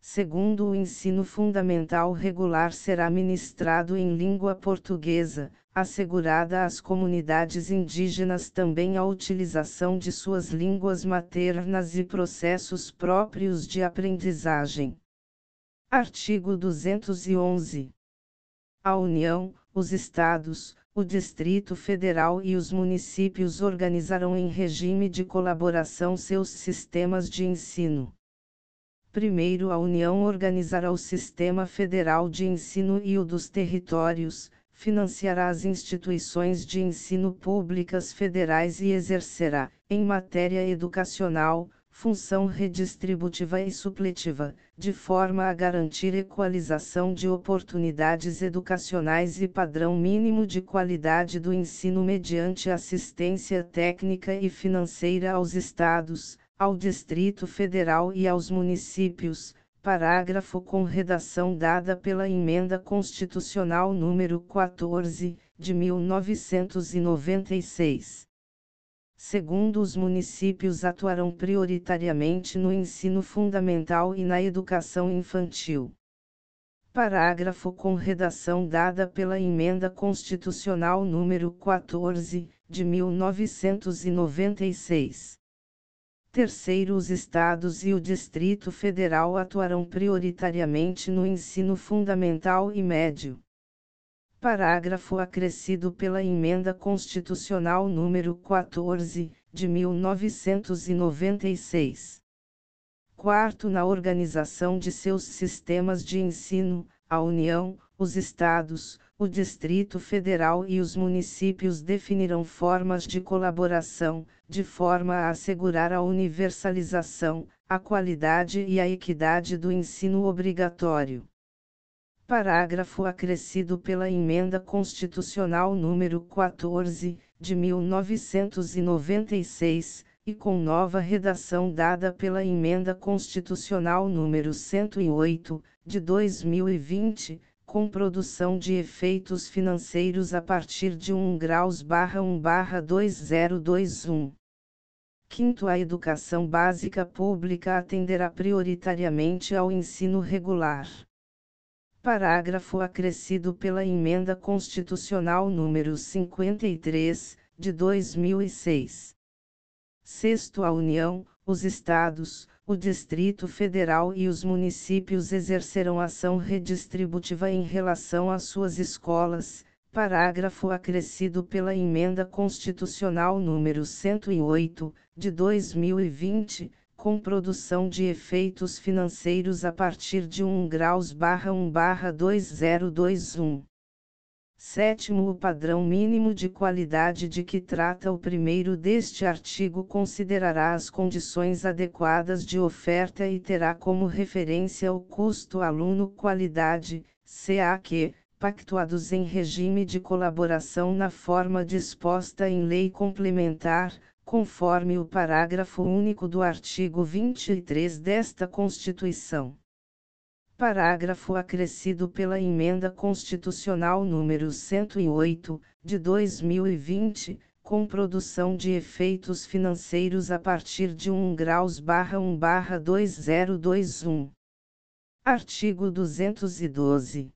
Segundo o ensino fundamental regular será ministrado em língua portuguesa, assegurada às comunidades indígenas também a utilização de suas línguas maternas e processos próprios de aprendizagem. Artigo 211. A União, os Estados, o Distrito Federal e os municípios organizarão em regime de colaboração seus sistemas de ensino. Primeiro, a União organizará o Sistema Federal de Ensino e o dos territórios, financiará as instituições de ensino públicas federais e exercerá, em matéria educacional, função redistributiva e supletiva, de forma a garantir equalização de oportunidades educacionais e padrão mínimo de qualidade do ensino mediante assistência técnica e financeira aos estados, ao Distrito Federal e aos municípios, parágrafo com redação dada pela Emenda Constitucional número 14, de 1996. Segundo os municípios atuarão prioritariamente no ensino fundamental e na educação infantil. Parágrafo com redação dada pela Emenda Constitucional número 14, de 1996. Terceiro, os estados e o Distrito Federal atuarão prioritariamente no ensino fundamental e médio. Parágrafo acrescido pela Emenda Constitucional número 14, de 1996. Quarto, na organização de seus sistemas de ensino, a União, os estados, o Distrito Federal e os municípios definirão formas de colaboração, de forma a assegurar a universalização, a qualidade e a equidade do ensino obrigatório. Parágrafo acrescido pela Emenda Constitucional número 14, de 1996, e com nova redação dada pela Emenda Constitucional número 108, de 2020, com produção de efeitos financeiros a partir de 1 graus barra 1 barra 2021. Quinto, a educação básica pública atenderá prioritariamente ao ensino regular. Parágrafo acrescido pela Emenda Constitucional número 53, de 2006. Sexto, a União, os Estados, o Distrito Federal e os municípios exercerão ação redistributiva em relação às suas escolas, parágrafo acrescido pela Emenda Constitucional número 108, de 2020, com produção de efeitos financeiros a partir de 1 graus barra 1 barra 2021. Sétimo, o padrão mínimo de qualidade de que trata o primeiro deste artigo considerará as condições adequadas de oferta e terá como referência o custo aluno-qualidade, CAQ, pactuados em regime de colaboração na forma disposta em lei complementar, conforme o parágrafo único do artigo 23 desta Constituição. Parágrafo acrescido pela Emenda Constitucional número 108, de 2020, com produção de efeitos financeiros a partir de 1 graus barra 1 barra 2021. Artigo 212.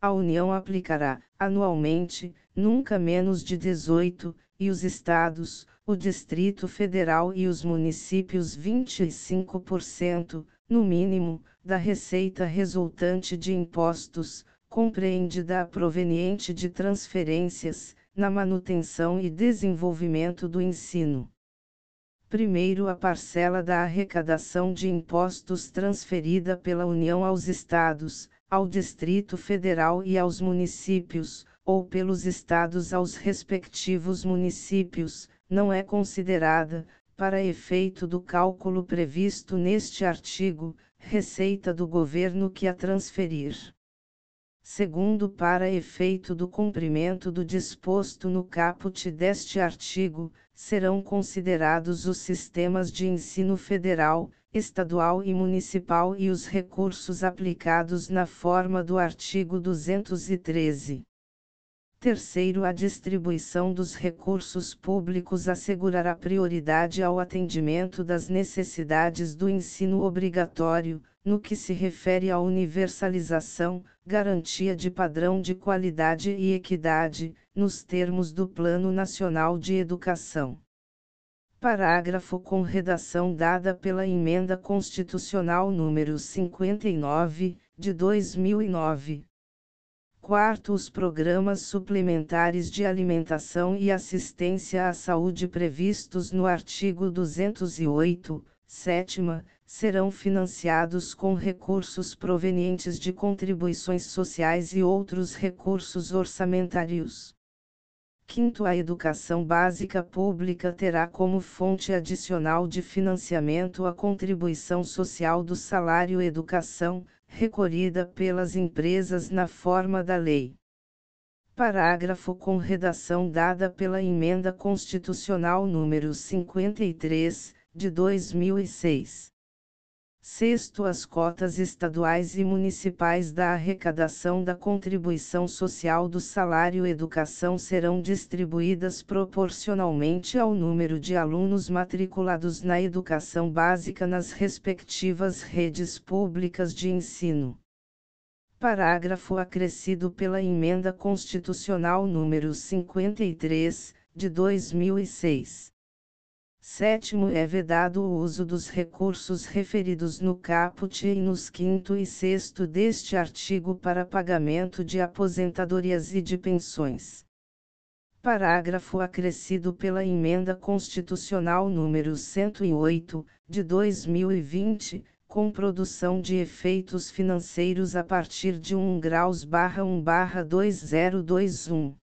A União aplicará, anualmente, nunca menos de 18, e os Estados, o Distrito Federal e os municípios 25%, no mínimo, da receita resultante de impostos, compreendida a proveniente de transferências, na manutenção e desenvolvimento do ensino. Primeiro, a parcela da arrecadação de impostos transferida pela União aos Estados, ao Distrito Federal e aos municípios, ou pelos Estados aos respectivos municípios, não é considerada, para efeito do cálculo previsto neste artigo, receita do governo que a transferir. Segundo, para efeito do cumprimento do disposto no caput deste artigo, serão considerados os sistemas de ensino federal, estadual e municipal e os recursos aplicados na forma do artigo 213. Terceiro, a distribuição dos recursos públicos assegurará prioridade ao atendimento das necessidades do ensino obrigatório, no que se refere à universalização, garantia de padrão de qualidade e equidade, nos termos do Plano Nacional de Educação. Parágrafo com redação dada pela Emenda Constitucional número 59, de 2009. Quarto, os programas suplementares de alimentação e assistência à saúde previstos no artigo 208, sétima, serão financiados com recursos provenientes de contribuições sociais e outros recursos orçamentários. Quinto, a educação básica pública terá como fonte adicional de financiamento a contribuição social do salário educação, recolhida pelas empresas na forma da lei. Parágrafo com redação dada pela Emenda Constitucional número 53, de 2006. Sexto, as cotas estaduais e municipais da arrecadação da contribuição social do salário educação serão distribuídas proporcionalmente ao número de alunos matriculados na educação básica nas respectivas redes públicas de ensino. Parágrafo acrescido pela Emenda Constitucional número 53, de 2006. Sétimo é vedado o uso dos recursos referidos no caput e nos quinto e sexto deste artigo para pagamento de aposentadorias e de pensões. Parágrafo acrescido pela Emenda Constitucional número 108, de 2020, com produção de efeitos financeiros a partir de 1 graus barra 1 barra 2021.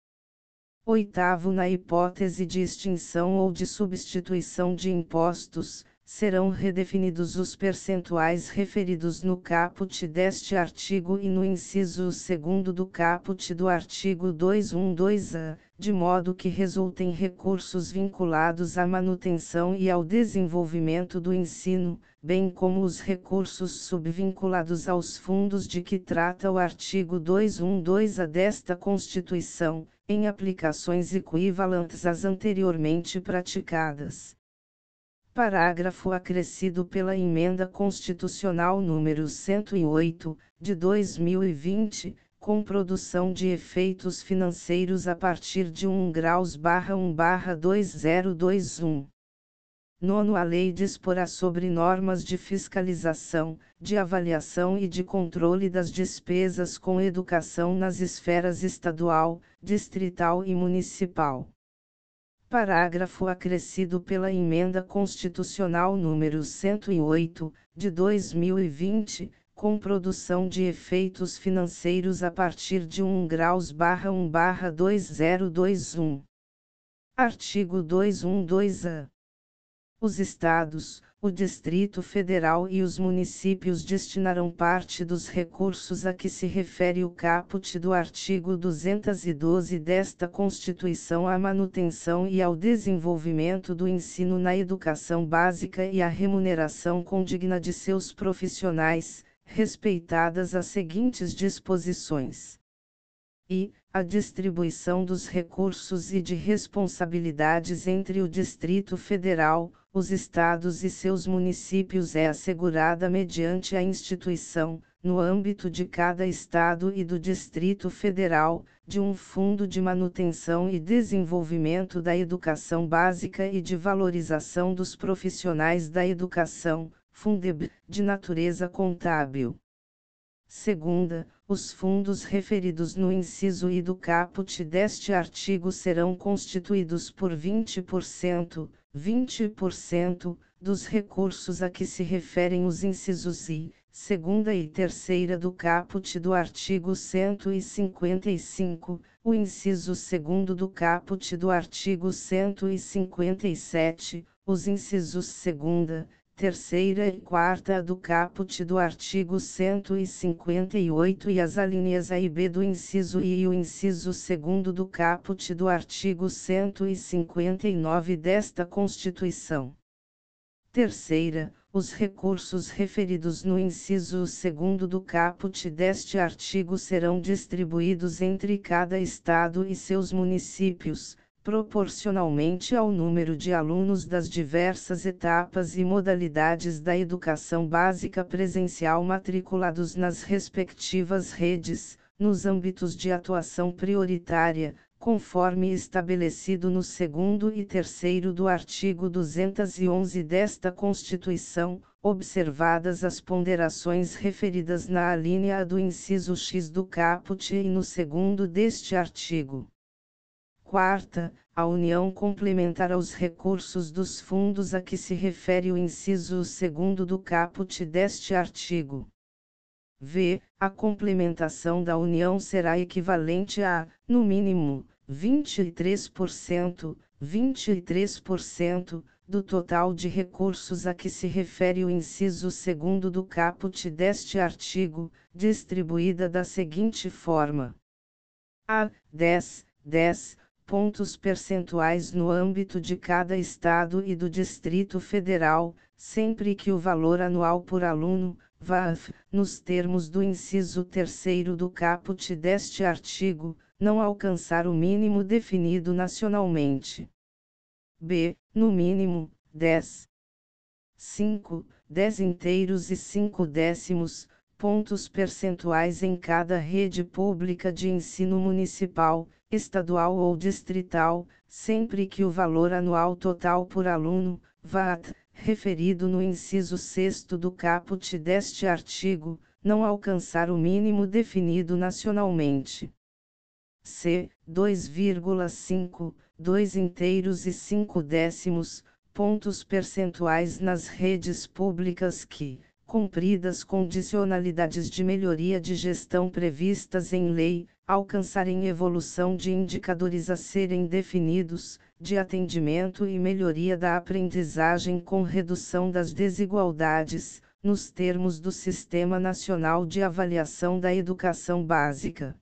Oitavo, na hipótese de extinção ou de substituição de impostos, serão redefinidos os percentuais referidos no caput deste artigo e no inciso 2 do caput do artigo 212-A, de modo que resultem recursos vinculados à manutenção e ao desenvolvimento do ensino, bem como os recursos subvinculados aos fundos de que trata o artigo 212-A desta Constituição em aplicações equivalentes às anteriormente praticadas. Parágrafo acrescido pela Emenda Constitucional número 108, de 2020, com produção de efeitos financeiros a partir de 1 graus barra 1 barra 2021. Nono a lei disporá sobre normas de fiscalização, de avaliação e de controle das despesas com educação nas esferas estadual, distrital e municipal. Parágrafo acrescido pela Emenda Constitucional número 108, de 2020, com produção de efeitos financeiros a partir de 1 graus barra 1 barra 2021. Artigo 212-A. Os estados, o Distrito Federal e os municípios destinarão parte dos recursos a que se refere o caput do artigo 212 desta Constituição à manutenção e ao desenvolvimento do ensino na educação básica e à remuneração condigna de seus profissionais, respeitadas as seguintes disposições. E, a distribuição dos recursos e de responsabilidades entre o Distrito Federal, os estados e seus municípios é assegurada mediante a instituição, no âmbito de cada estado e do Distrito Federal, de um Fundo de Manutenção e Desenvolvimento da Educação Básica e de Valorização dos Profissionais da Educação, Fundeb, de natureza contábil. Segunda, os fundos referidos no inciso I do caput deste artigo serão constituídos por 20%, 20% dos recursos a que se referem os incisos I, segunda e terceira do caput do artigo 155, o inciso segundo do caput do artigo 157, os incisos segunda, terceira e quarta do caput do artigo 158 e as alíneas A e B do inciso I e o inciso segundo do caput do artigo 159 desta Constituição. Terceira, os recursos referidos no inciso segundo do caput deste artigo serão distribuídos entre cada estado e seus municípios, proporcionalmente ao número de alunos das diversas etapas e modalidades da educação básica presencial matriculados nas respectivas redes, nos âmbitos de atuação prioritária, conforme estabelecido no segundo e terceiro do artigo 211 desta Constituição, observadas as ponderações referidas na alínea do inciso X do caput e no segundo deste artigo. Quarta, a União complementará os recursos dos fundos a que se refere o inciso 2 do caput deste artigo. V. A complementação da União será equivalente a, no mínimo, 23%, 23% do total de recursos a que se refere o inciso 2 do caput deste artigo, distribuída da seguinte forma: a. 10, 10 pontos percentuais no âmbito de cada estado e do Distrito Federal, sempre que o valor anual por aluno, VAF, nos termos do inciso 3 do caput deste artigo, não alcançar o mínimo definido nacionalmente. B. No mínimo, 10. 5, 10 inteiros e 5 décimos, pontos percentuais em cada rede pública de ensino municipal, estadual ou distrital, sempre que o valor anual total por aluno, VAT, referido no inciso 6 do caput deste artigo, não alcançar o mínimo definido nacionalmente. C. 2,5, 2 inteiros e 5 décimos, pontos percentuais nas redes públicas que, cumpridas condicionalidades de melhoria de gestão previstas em lei, alcançarem evolução de indicadores a serem definidos, de atendimento e melhoria da aprendizagem com redução das desigualdades, nos termos do Sistema Nacional de Avaliação da Educação Básica.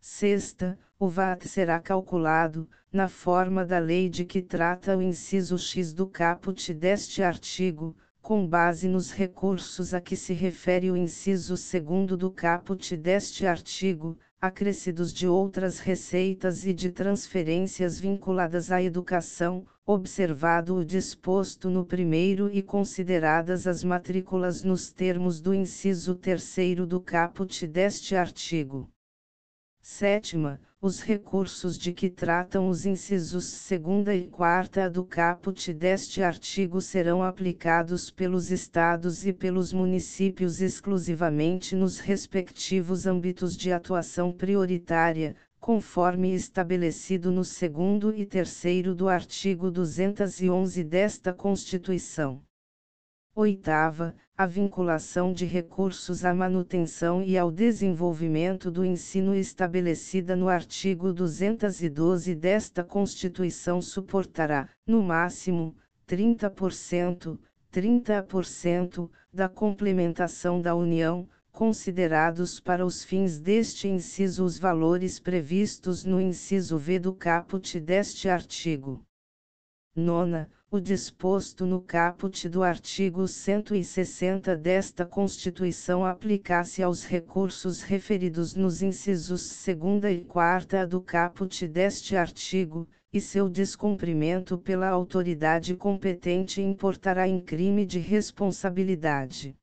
Sexta, o VAT será calculado, na forma da lei de que trata o inciso X do caput deste artigo, com base nos recursos a que se refere o inciso 2 do caput deste artigo, acrescidos de outras receitas e de transferências vinculadas à educação, observado o disposto no primeiro e consideradas as matrículas nos termos do inciso 3 do caput deste artigo. Sétima, os recursos de que tratam os incisos segunda e quarta do caput deste artigo serão aplicados pelos estados e pelos municípios exclusivamente nos respectivos âmbitos de atuação prioritária, conforme estabelecido no segundo e terceiro do artigo 211 desta Constituição. Oitava, a vinculação de recursos à manutenção e ao desenvolvimento do ensino estabelecida no artigo 212 desta Constituição suportará, no máximo, 30%, 30% da complementação da União, considerados para os fins deste inciso os valores previstos no inciso V do caput deste artigo. Nona, o disposto no caput do artigo 160 desta Constituição aplica-se aos recursos referidos nos incisos 2 e 4 do caput deste artigo, e seu descumprimento pela autoridade competente importará em crime de responsabilidade.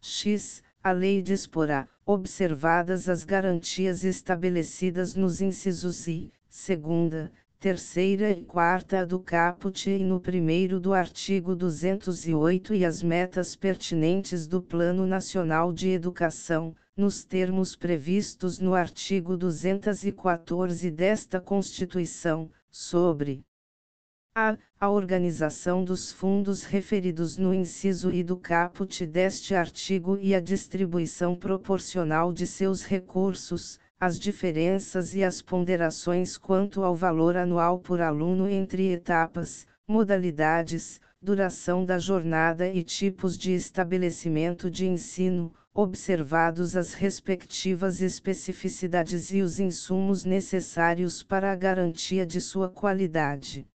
X. A lei disporá, observadas as garantias estabelecidas nos incisos I, segunda, terceira e quarta do caput e no primeiro do artigo 208 e as metas pertinentes do Plano Nacional de Educação, nos termos previstos no artigo 214 desta Constituição, sobre a. A organização dos fundos referidos no inciso I do caput deste artigo e a distribuição proporcional de seus recursos, as diferenças e as ponderações quanto ao valor anual por aluno entre etapas, modalidades, duração da jornada e tipos de estabelecimento de ensino, observados as respectivas especificidades e os insumos necessários para a garantia de sua qualidade.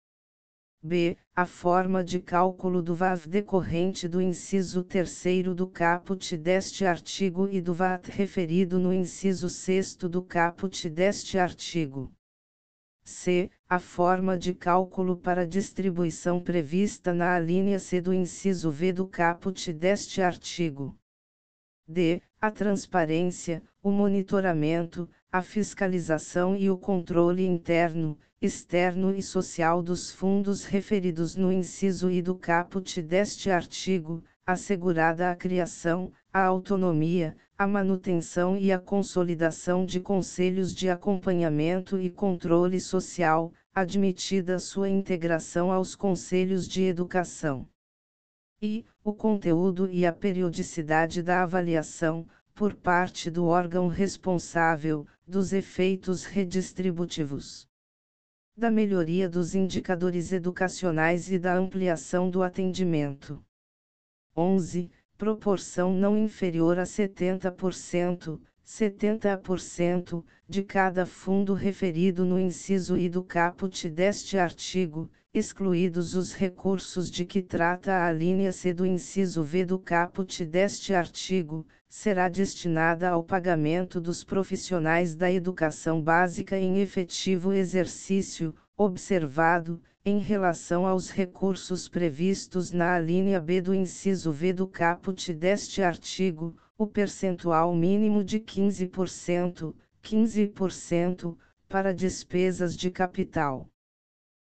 B. A forma de cálculo do VAV decorrente do inciso 3 do caput deste artigo e do VAT referido no inciso 6 do caput deste artigo. C. A forma de cálculo para distribuição prevista na alínea C do inciso V do caput deste artigo. D. A transparência, o monitoramento, a fiscalização e o controle interno, externo e social dos fundos referidos no inciso I do caput deste artigo, assegurada a criação, a autonomia, a manutenção e a consolidação de conselhos de acompanhamento e controle social, admitida sua integração aos conselhos de educação. E, o conteúdo e a periodicidade da avaliação, por parte do órgão responsável, dos efeitos redistributivos da melhoria dos indicadores educacionais e da ampliação do atendimento. 11. Proporção não inferior a 70%, 70%, de cada fundo referido no inciso I do caput deste artigo, excluídos os recursos de que trata a linha C do inciso V do caput deste artigo, será destinada ao pagamento dos profissionais da educação básica em efetivo exercício, observado, em relação aos recursos previstos na alínea B do inciso V do caput deste artigo, o percentual mínimo de 15%, 15%, para despesas de capital.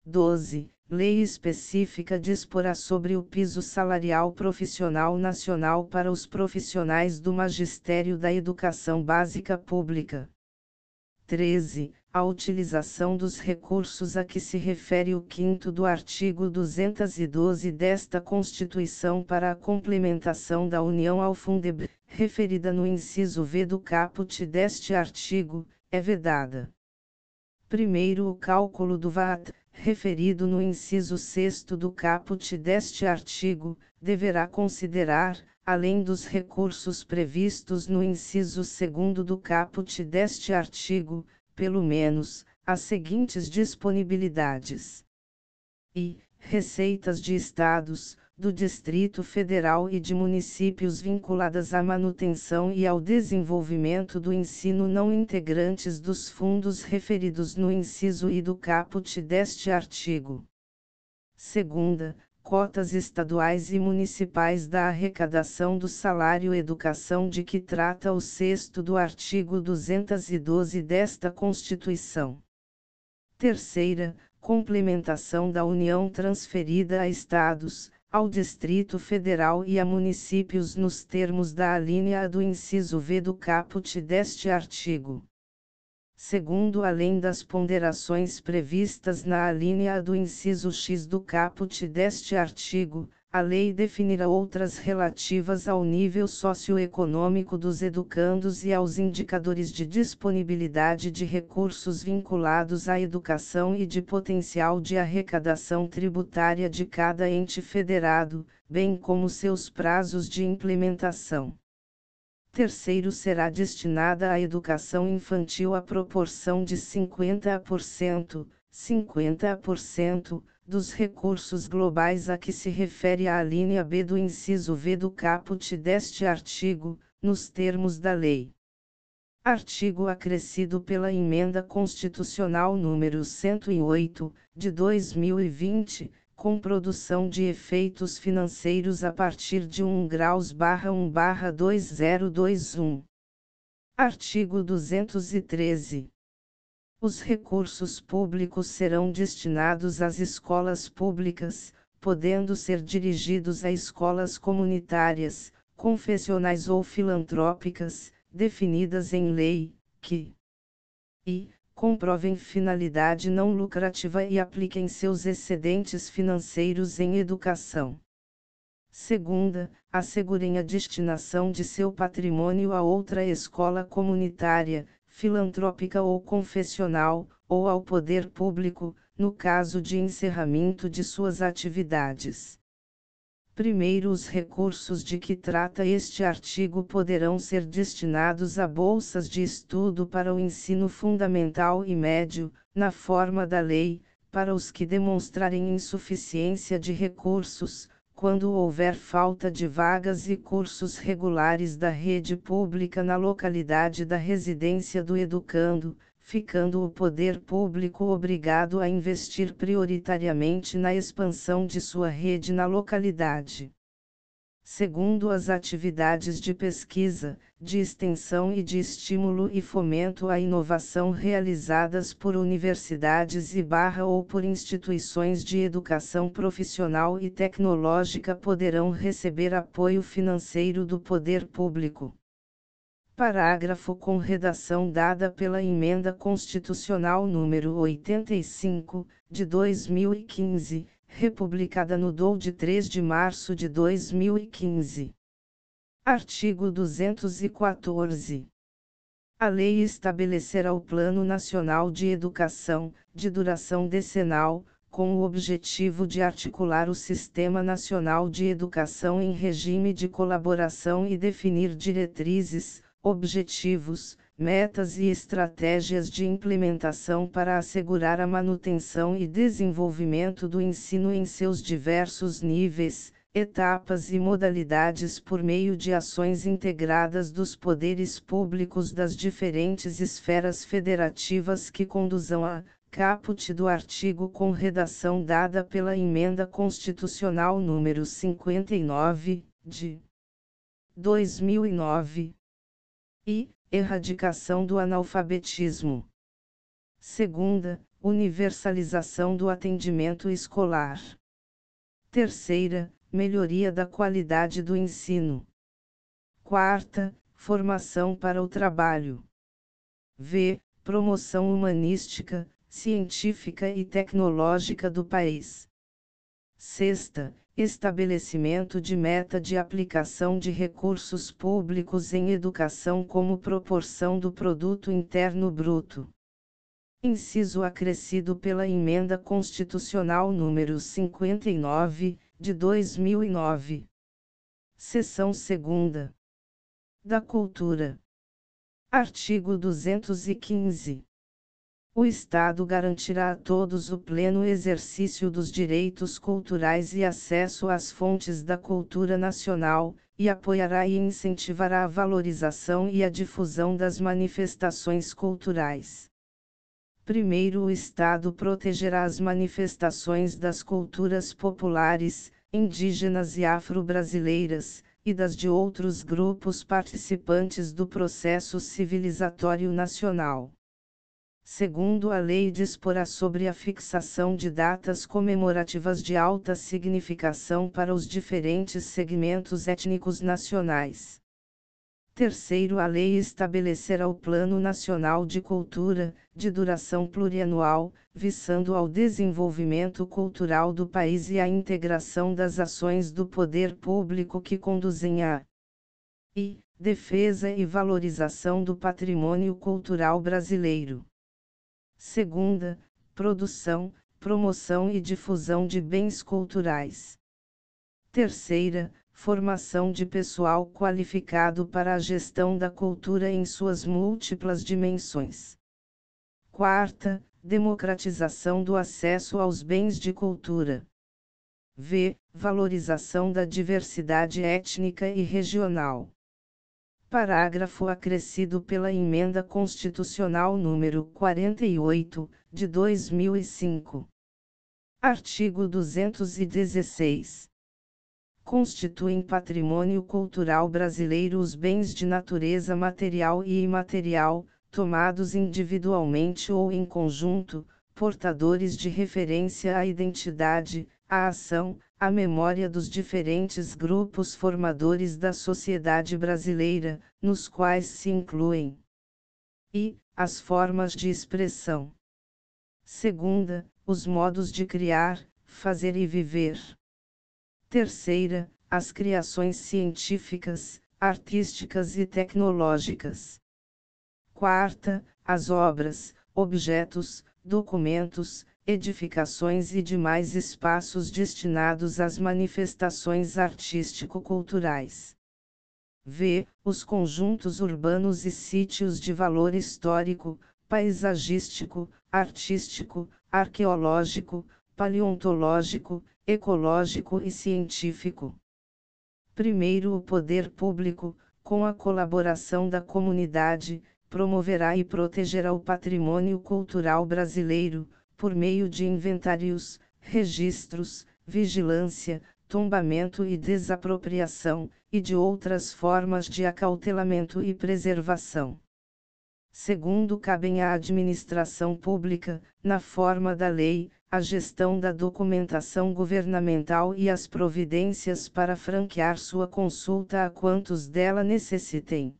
12. Lei específica disporá sobre o piso salarial profissional nacional para os profissionais do Magistério da Educação Básica Pública. 13. A utilização dos recursos a que se refere o 5 do artigo 212 desta Constituição para a complementação da União ao Fundeb, referida no inciso V do caput deste artigo, é vedada. Primeiro, o cálculo do VAT, referido no inciso 6 do caput deste artigo, deverá considerar, além dos recursos previstos no inciso 2 do caput deste artigo, pelo menos, as seguintes disponibilidades: e receitas de estados, do Distrito Federal e de municípios vinculadas à manutenção e ao desenvolvimento do ensino não integrantes dos fundos referidos no inciso I do caput deste artigo. Segunda, cotas estaduais e municipais da arrecadação do salário educação de que trata o sexto do artigo 212 desta Constituição. Terceira, complementação da União transferida a estados, ao Distrito Federal e a municípios nos termos da alínea do inciso V do caput deste artigo. Segundo, além das ponderações previstas na alínea do inciso X do caput deste artigo, a lei definirá outras relativas ao nível socioeconômico dos educandos e aos indicadores de disponibilidade de recursos vinculados à educação e de potencial de arrecadação tributária de cada ente federado, bem como seus prazos de implementação. Terceiro será destinada à educação infantil a proporção de 50%, 50%, dos recursos globais a que se refere a linha B do inciso V do caput deste artigo, nos termos da lei. Artigo acrescido pela Emenda Constitucional número 108, de 2020, com produção de efeitos financeiros a partir de 1 graus barra 1 barra 2021. Artigo 213. Os recursos públicos serão destinados às escolas públicas, podendo ser dirigidos a escolas comunitárias, confessionais ou filantrópicas, definidas em lei, que e comprovem finalidade não lucrativa e apliquem seus excedentes financeiros em educação. Segunda, assegurem a destinação de seu patrimônio a outra escola comunitária, filantrópica ou confessional, ou ao poder público, no caso de encerramento de suas atividades. Primeiro, os recursos de que trata este artigo poderão ser destinados a bolsas de estudo para o ensino fundamental e médio, na forma da lei, para os que demonstrarem insuficiência de recursos, quando houver falta de vagas e cursos regulares da rede pública na localidade da residência do educando, ficando o poder público obrigado a investir prioritariamente na expansão de sua rede na localidade. Segundo as atividades de pesquisa, de extensão e de estímulo e fomento à inovação realizadas por universidades e barra ou por instituições de educação profissional e tecnológica poderão receber apoio financeiro do poder público. Parágrafo com redação dada pela Emenda Constitucional número 85, de 2015 republicada no DOU de 3 de março de 2015. Artigo 214. A lei estabelecerá o Plano Nacional de Educação, de duração decenal, com o objetivo de articular o Sistema Nacional de Educação em regime de colaboração e definir diretrizes, objetivos, metas e estratégias de implementação para assegurar a manutenção e desenvolvimento do ensino em seus diversos níveis, etapas e modalidades por meio de ações integradas dos poderes públicos das diferentes esferas federativas que conduzam a caput do artigo com redação dada pela Emenda Constitucional número 59, de 2009, e erradicação do analfabetismo. Segunda, universalização do atendimento escolar. Terceira, melhoria da qualidade do ensino. Quarta, formação para o trabalho. V. Promoção humanística, científica e tecnológica do país. Sexta, estabelecimento de meta de aplicação de recursos públicos em educação como proporção do produto interno bruto. Inciso acrescido pela emenda constitucional número 59, de 2009. Seção 2 da Cultura. Artigo 215. O Estado garantirá a todos o pleno exercício dos direitos culturais e acesso às fontes da cultura nacional, e apoiará e incentivará a valorização e a difusão das manifestações culturais. Primeiro, o Estado protegerá as manifestações das culturas populares, indígenas e afro-brasileiras, e das de outros grupos participantes do processo civilizatório nacional. Segundo a lei disporá sobre a fixação de datas comemorativas de alta significação para os diferentes segmentos étnicos nacionais. Terceiro, a lei estabelecerá o Plano Nacional de Cultura, de duração plurianual, visando ao desenvolvimento cultural do país e à integração das ações do poder público que conduzem à e defesa e valorização do patrimônio cultural brasileiro. Segunda, produção, promoção e difusão de bens culturais. Terceira, formação de pessoal qualificado para a gestão da cultura em suas múltiplas dimensões. Quarta, democratização do acesso aos bens de cultura. V. Valorização da diversidade étnica e regional. Parágrafo acrescido pela Emenda Constitucional número 48, de 2005. Artigo 216 constituem patrimônio cultural brasileiro os bens de natureza material e imaterial, tomados individualmente ou em conjunto, portadores de referência à identidade, à ação, à memória dos diferentes grupos formadores da sociedade brasileira, nos quais se incluem e as formas de expressão. Segunda, os modos de criar, fazer e viver. Terceira, as criações científicas, artísticas e tecnológicas. Quarta, as obras, objetos, documentos, edificações e demais espaços destinados às manifestações artístico-culturais. V. Os conjuntos urbanos e sítios de valor histórico, paisagístico, artístico, arqueológico, paleontológico, ecológico e científico. Primeiro, o poder público, com a colaboração da comunidade, promoverá e protegerá o patrimônio cultural brasileiro, por meio de inventários, registros, vigilância, tombamento e desapropriação, e de outras formas de acautelamento e preservação. Segundo, cabem à administração pública, na forma da lei, a gestão da documentação governamental e as providências para franquear sua consulta a quantos dela necessitem.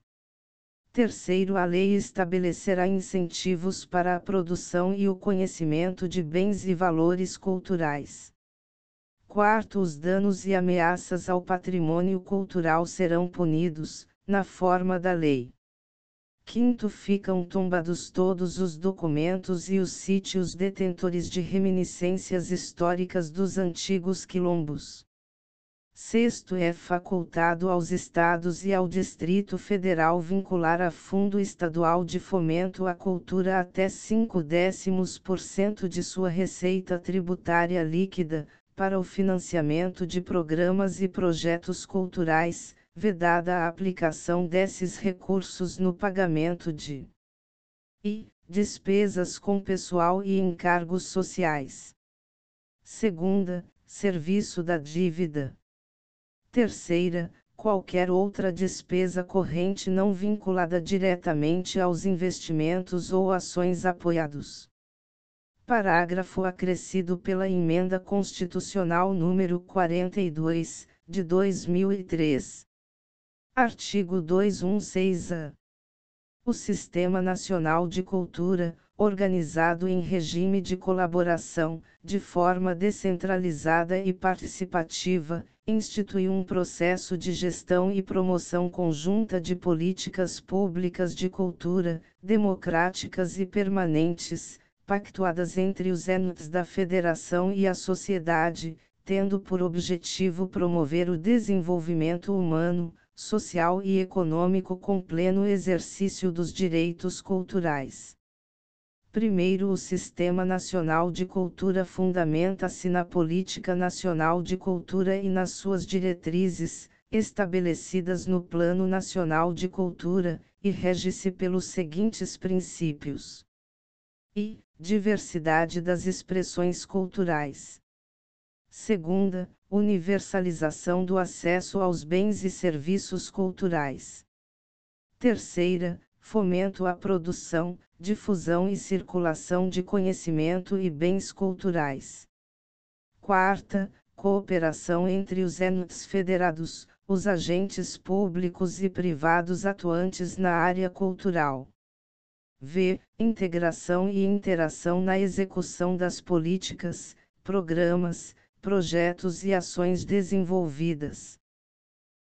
Terceiro, a lei estabelecerá incentivos para a produção e o conhecimento de bens e valores culturais. Quarto, os danos e ameaças ao patrimônio cultural serão punidos, na forma da lei. Quinto ficam tombados todos os documentos e os sítios detentores de reminiscências históricas dos antigos quilombos. Sexto é facultado aos estados e ao Distrito Federal vincular a Fundo Estadual de Fomento à Cultura até 5 décimos por cento de sua receita tributária líquida, para o financiamento de programas e projetos culturais, vedada a aplicação desses recursos no pagamento de e despesas com pessoal e encargos sociais. Segunda, serviço da dívida. Terceira, qualquer outra despesa corrente não vinculada diretamente aos investimentos ou ações apoiados. Parágrafo acrescido pela Emenda Constitucional número 42, de 2003. Artigo 216-A. O Sistema Nacional de Cultura, organizado em regime de colaboração, de forma descentralizada e participativa, institui um processo de gestão e promoção conjunta de políticas públicas de cultura, democráticas e permanentes, pactuadas entre os entes da Federação e a sociedade, tendo por objetivo promover o desenvolvimento humano, social e econômico com pleno exercício dos direitos culturais. Primeiro, o Sistema Nacional de Cultura fundamenta-se na Política Nacional de Cultura e nas suas diretrizes, estabelecidas no Plano Nacional de Cultura, e rege-se pelos seguintes princípios: e diversidade das expressões culturais. Segunda, universalização do acesso aos bens e serviços culturais. Terceira, fomento à produção, difusão e circulação de conhecimento e bens culturais. Quarta, cooperação entre os entes federados, os agentes públicos e privados atuantes na área cultural. V. Integração e interação na execução das políticas, programas, projetos e ações desenvolvidas.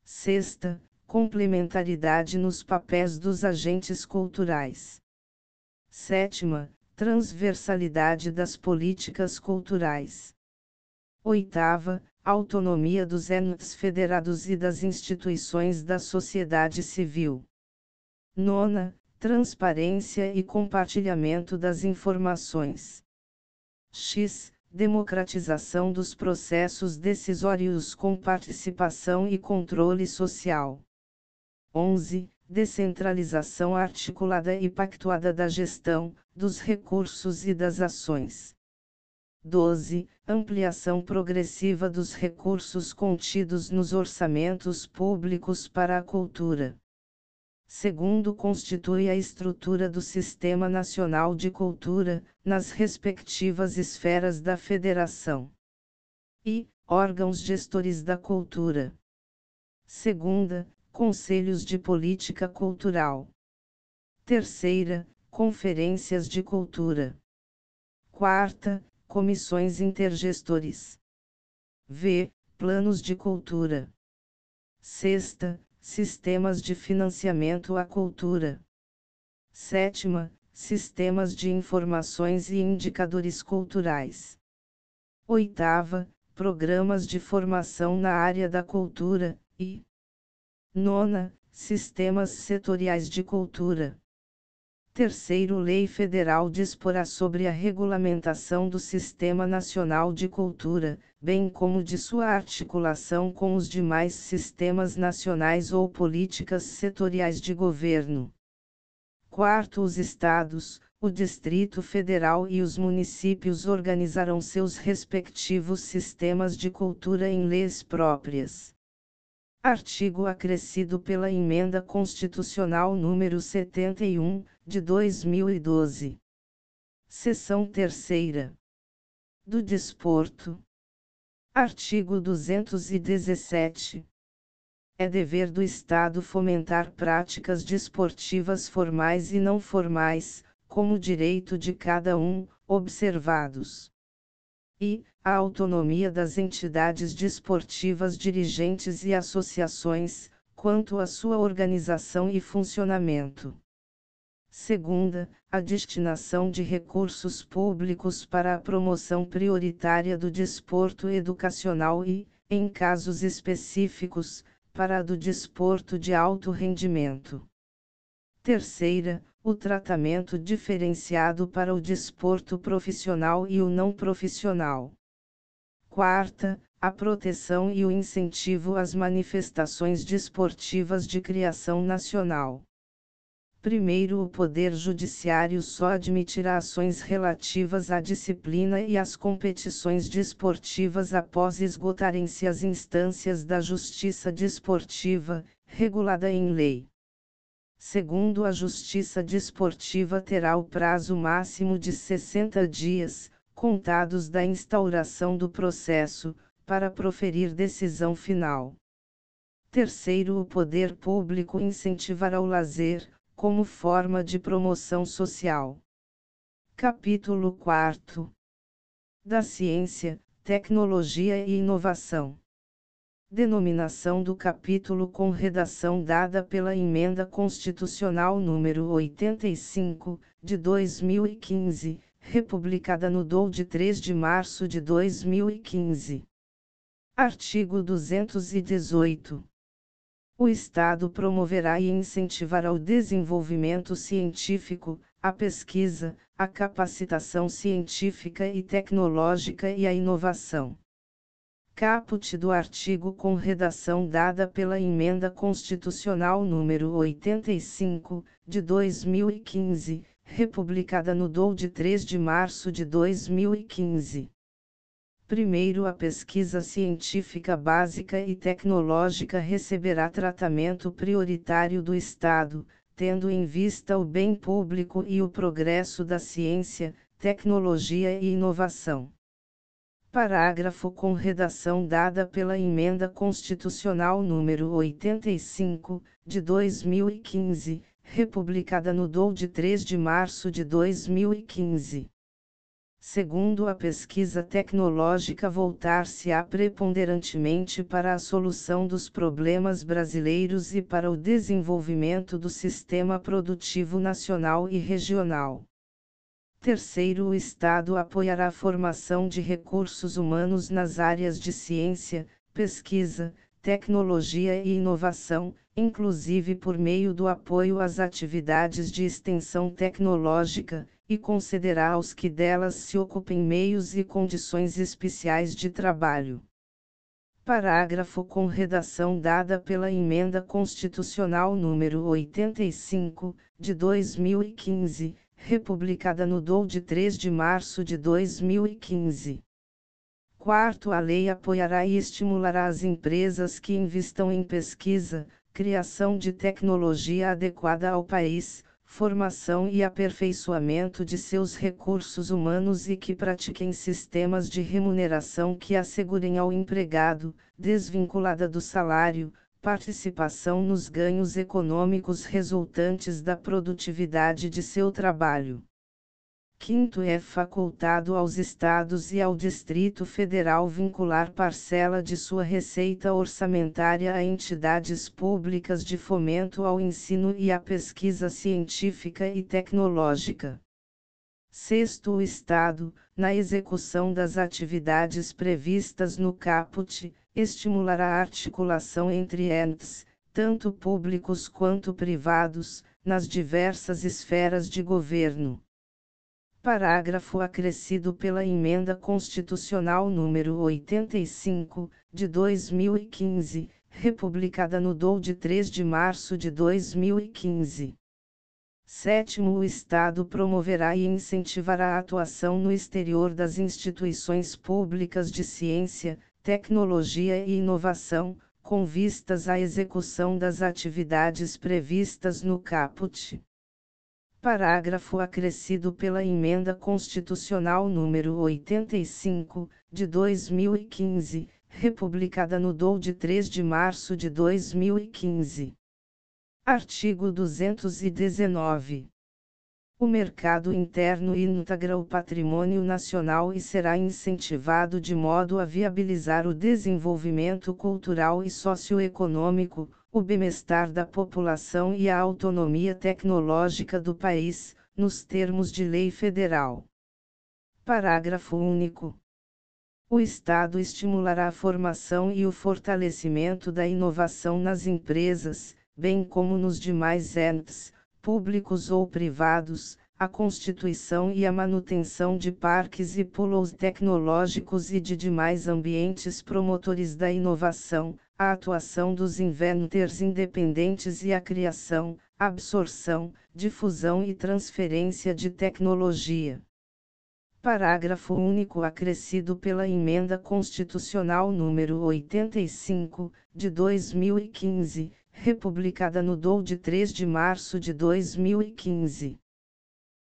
Sexta, complementaridade nos papéis dos agentes culturais. Sétima, transversalidade das políticas culturais. Oitava, autonomia dos entes federados e das instituições da sociedade civil. Nona, transparência e compartilhamento das informações. X. Democratização dos processos decisórios com participação e controle social. 11. Descentralização articulada e pactuada da gestão, dos recursos e das ações. 12. Ampliação progressiva dos recursos contidos nos orçamentos públicos para a cultura. Segundo, constitui a estrutura do Sistema Nacional de Cultura, nas respectivas esferas da Federação. E, órgãos gestores da cultura. Segunda, Conselhos de Política Cultural. Terceira, Conferências de Cultura. Quarta, Comissões Intergestores. V. Planos de Cultura. Sexta, Sistemas de Financiamento à Cultura. Sétima, Sistemas de Informações e Indicadores Culturais. Oitava, Programas de Formação na área da cultura, e, Nona, Sistemas Setoriais de Cultura. Terceiro, Lei Federal disporá sobre a regulamentação do Sistema Nacional de Cultura, bem como de sua articulação com os demais sistemas nacionais ou políticas setoriais de governo. Quarto, os estados, o Distrito Federal e os municípios organizarão seus respectivos sistemas de cultura em leis próprias. Artigo acrescido pela Emenda Constitucional número 71, de 2012. Seção Terceira. Do Desporto. Artigo 217. É dever do Estado fomentar práticas desportivas formais e não formais, como direito de cada um, observados e a autonomia das entidades desportivas dirigentes e associações, quanto à sua organização e funcionamento. Segunda, a destinação de recursos públicos para a promoção prioritária do desporto educacional e, em casos específicos, para a do desporto de alto rendimento. Terceira, o tratamento diferenciado para o desporto profissional e o não profissional. Quarta, a proteção e o incentivo às manifestações desportivas de criação nacional. Primeiro, o Poder Judiciário só admitirá ações relativas à disciplina e às competições desportivas após esgotarem-se as instâncias da Justiça Desportiva, regulada em lei. Segundo a Justiça Desportiva terá o prazo máximo de 60 dias, contados da instauração do processo, para proferir decisão final. Terceiro, o poder público incentivará o lazer, como forma de promoção social. Capítulo 4 Da Ciência, Tecnologia e Inovação denominação do capítulo com redação dada pela Emenda Constitucional número 85, de 2015, republicada no DOU de 3 de março de 2015. Artigo 218. O Estado promoverá e incentivará o desenvolvimento científico, a pesquisa, a capacitação científica e tecnológica e a inovação caput do artigo com redação dada pela Emenda Constitucional número 85, de 2015, republicada no DOU de 3 de março de 2015. Primeiro, a pesquisa científica básica e tecnológica receberá tratamento prioritário do Estado, tendo em vista o bem público e o progresso da ciência, tecnologia e inovação. Parágrafo com redação dada pela Emenda Constitucional número 85, de 2015, republicada no DOU de 3 de março de 2015. Segundo a pesquisa tecnológica voltar-se-á preponderantemente para a solução dos problemas brasileiros e para o desenvolvimento do sistema produtivo nacional e regional. Terceiro, o Estado apoiará a formação de recursos humanos nas áreas de ciência, pesquisa, tecnologia e inovação, inclusive por meio do apoio às atividades de extensão tecnológica, e concederá aos que delas se ocupem meios e condições especiais de trabalho. Parágrafo com redação dada pela Emenda Constitucional número 85, de 2015 republicada no DOU de 3 de março de 2015. Quarto, a lei apoiará e estimulará as empresas que investam em pesquisa, criação de tecnologia adequada ao país, formação e aperfeiçoamento de seus recursos humanos e que pratiquem sistemas de remuneração que assegurem ao empregado, desvinculada do salário, participação nos ganhos econômicos resultantes da produtividade de seu trabalho. Quinto é facultado aos Estados e ao Distrito Federal vincular parcela de sua receita orçamentária a entidades públicas de fomento ao ensino e à pesquisa científica e tecnológica. Sexto, o Estado, na execução das atividades previstas no caput, estimulará a articulação entre entes, tanto públicos quanto privados, nas diversas esferas de governo. Parágrafo acrescido pela Emenda Constitucional número 85, de 2015, republicada no DOU de 3 de março de 2015. Sétimo, o Estado promoverá e incentivará a atuação no exterior das instituições públicas de ciência, tecnologia e inovação, com vistas à execução das atividades previstas no caput. Parágrafo acrescido pela Emenda Constitucional número 85, de 2015, republicada no DOU de 3 de março de 2015. Artigo 219. O mercado interno integra o patrimônio nacional e será incentivado de modo a viabilizar o desenvolvimento cultural e socioeconômico, o bem-estar da população e a autonomia tecnológica do país, nos termos de lei federal. Parágrafo único. O Estado estimulará a formação e o fortalecimento da inovação nas empresas, bem como nos demais entes, públicos ou privados, a constituição e a manutenção de parques e polos tecnológicos e de demais ambientes promotores da inovação, a atuação dos inventors independentes e a criação, absorção, difusão e transferência de tecnologia. Parágrafo único acrescido pela Emenda Constitucional número 85, de 2015, republicada no DOU de 3 de março de 2015.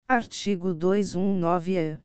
Artigo 219-E.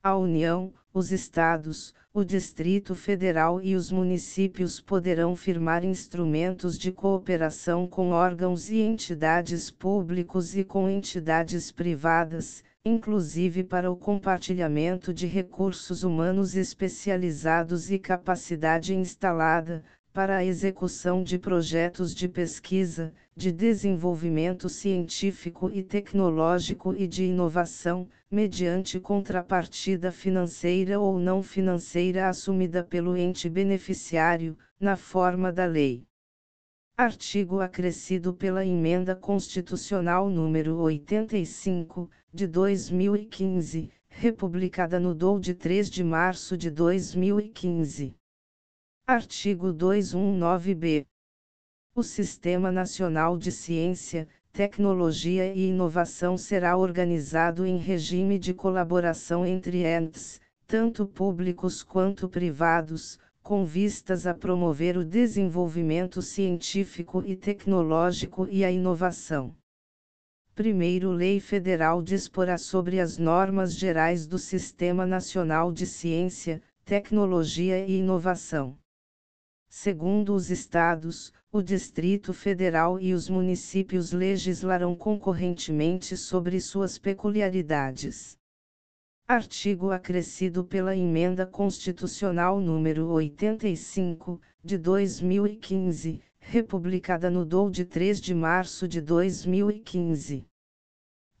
A União, os Estados, o Distrito Federal e os municípios poderão firmar instrumentos de cooperação com órgãos e entidades públicos e com entidades privadas, inclusive para o compartilhamento de recursos humanos especializados e capacidade instalada, para a execução de projetos de pesquisa, de desenvolvimento científico e tecnológico e de inovação, mediante contrapartida financeira ou não financeira assumida pelo ente beneficiário, na forma da lei. Artigo acrescido pela Emenda Constitucional número 85, de 2015, republicada no DOU de 3 de março de 2015. Artigo 219-B. O Sistema Nacional de Ciência, Tecnologia e Inovação será organizado em regime de colaboração entre entes, tanto públicos quanto privados, com vistas a promover o desenvolvimento científico e tecnológico e a inovação. Primeiro, Lei Federal disporá sobre as normas gerais do Sistema Nacional de Ciência, Tecnologia e Inovação. Segundo os estados, o Distrito Federal e os municípios legislarão concorrentemente sobre suas peculiaridades. Artigo acrescido pela Emenda Constitucional número 85, de 2015, republicada no DOU de 3 de março de 2015.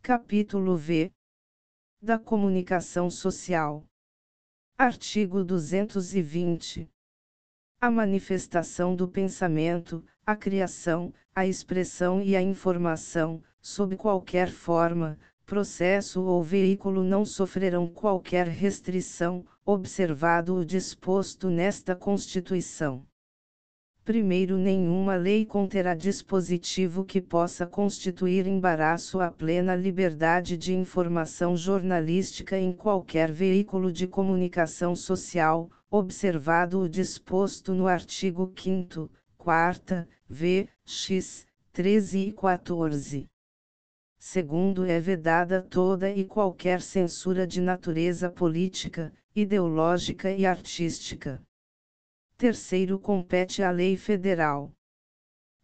Capítulo V. Da Comunicação Social. Artigo 220 a manifestação do pensamento, a criação, a expressão e a informação, sob qualquer forma, processo ou veículo não sofrerão qualquer restrição, observado o disposto nesta Constituição. Primeiro, nenhuma lei conterá dispositivo que possa constituir embaraço à plena liberdade de informação jornalística em qualquer veículo de comunicação social, observado o disposto no artigo 5, 4, v, x, 13 e 14. Segundo, é vedada toda e qualquer censura de natureza política, ideológica e artística. Terceiro, compete à lei federal.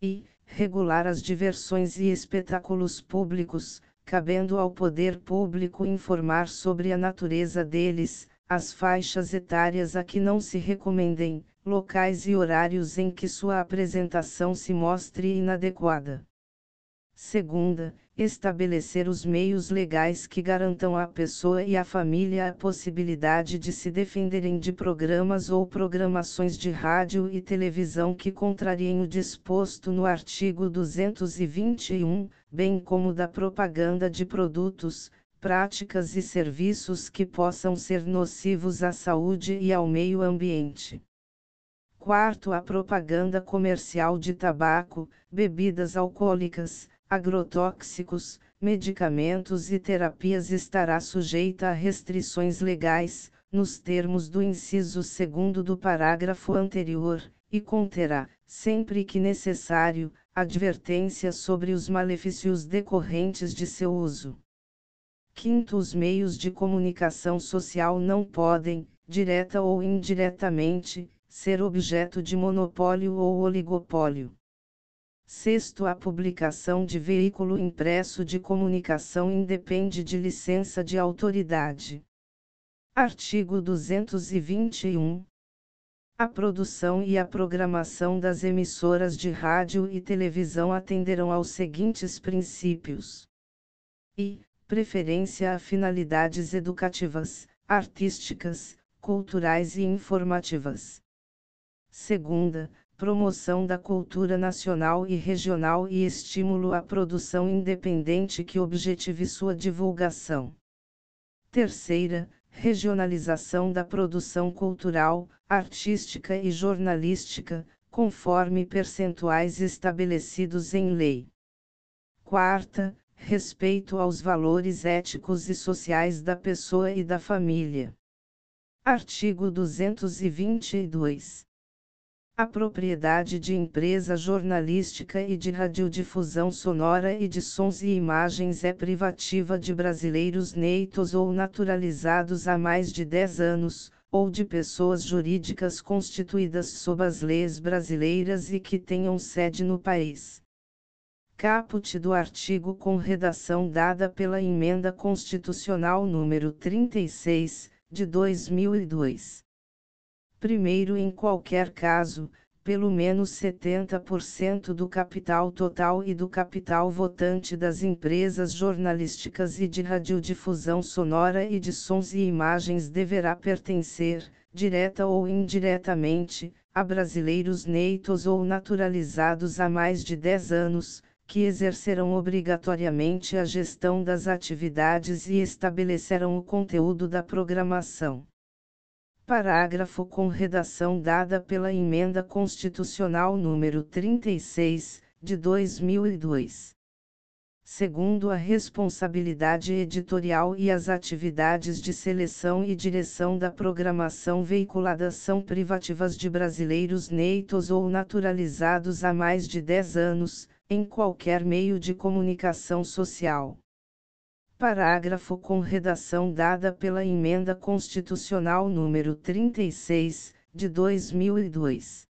E, regular as diversões e espetáculos públicos, cabendo ao poder público informar sobre a natureza deles, as faixas etárias a que não se recomendem, locais e horários em que sua apresentação se mostre inadequada. Segunda, estabelecer os meios legais que garantam à pessoa e à família a possibilidade de se defenderem de programas ou programações de rádio e televisão que contrariem o disposto no artigo 221, bem como da propaganda de produtos, práticas e serviços que possam ser nocivos à saúde e ao meio ambiente. Quarto, a propaganda comercial de tabaco, bebidas alcoólicas, agrotóxicos, medicamentos e terapias estará sujeita a restrições legais, nos termos do inciso 2 do parágrafo anterior, e conterá, sempre que necessário, advertência sobre os malefícios decorrentes de seu uso. Quinto, os meios de comunicação social não podem, direta ou indiretamente, ser objeto de monopólio ou oligopólio. Sexto, a publicação de veículo impresso de comunicação independe de licença de autoridade. Artigo 221. A produção e a programação das emissoras de rádio e televisão atenderão aos seguintes princípios: i preferência a finalidades educativas, artísticas, culturais e informativas. Segunda, promoção da cultura nacional e regional e estímulo à produção independente que objetive sua divulgação. Terceira, regionalização da produção cultural, artística e jornalística, conforme percentuais estabelecidos em lei. Quarta, respeito aos valores éticos e sociais da pessoa e da família. Artigo 222. A propriedade de empresa jornalística e de radiodifusão sonora e de sons e imagens é privativa de brasileiros neitos ou naturalizados há mais de 10 anos, ou de pessoas jurídicas constituídas sob as leis brasileiras e que tenham sede no país. Caput do artigo com redação dada pela Emenda Constitucional número 36, de 2002 primeiro em qualquer caso, pelo menos 70% do capital total e do capital votante das empresas jornalísticas e de radiodifusão sonora e de sons e imagens deverá pertencer, direta ou indiretamente, a brasileiros neitos ou naturalizados há mais de 10 anos, que exercerão obrigatoriamente a gestão das atividades e estabelecerão o conteúdo da programação. Parágrafo com redação dada pela Emenda Constitucional número 36, de 2002. Segundo a responsabilidade editorial e as atividades de seleção e direção da programação veiculada são privativas de brasileiros neitos ou naturalizados há mais de 10 anos, em qualquer meio de comunicação social. Parágrafo com redação dada pela Emenda Constitucional número 36, de 2002.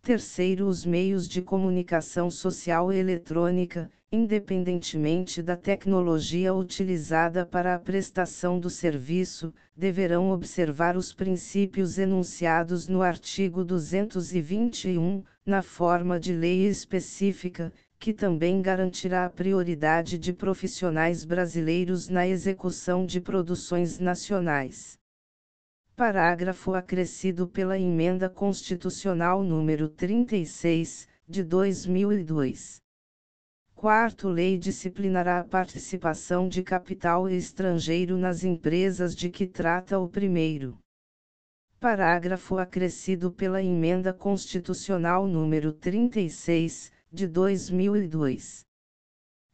Terceiro, os meios de comunicação social eletrônica, independentemente da tecnologia utilizada para a prestação do serviço, deverão observar os princípios enunciados no artigo 221, na forma de lei específica, que também garantirá a prioridade de profissionais brasileiros na execução de produções nacionais. Parágrafo acrescido pela Emenda Constitucional número 36, de 2002. Quarto, lei disciplinará a participação de capital estrangeiro nas empresas de que trata o primeiro. Parágrafo acrescido pela Emenda Constitucional número 36, de 2002.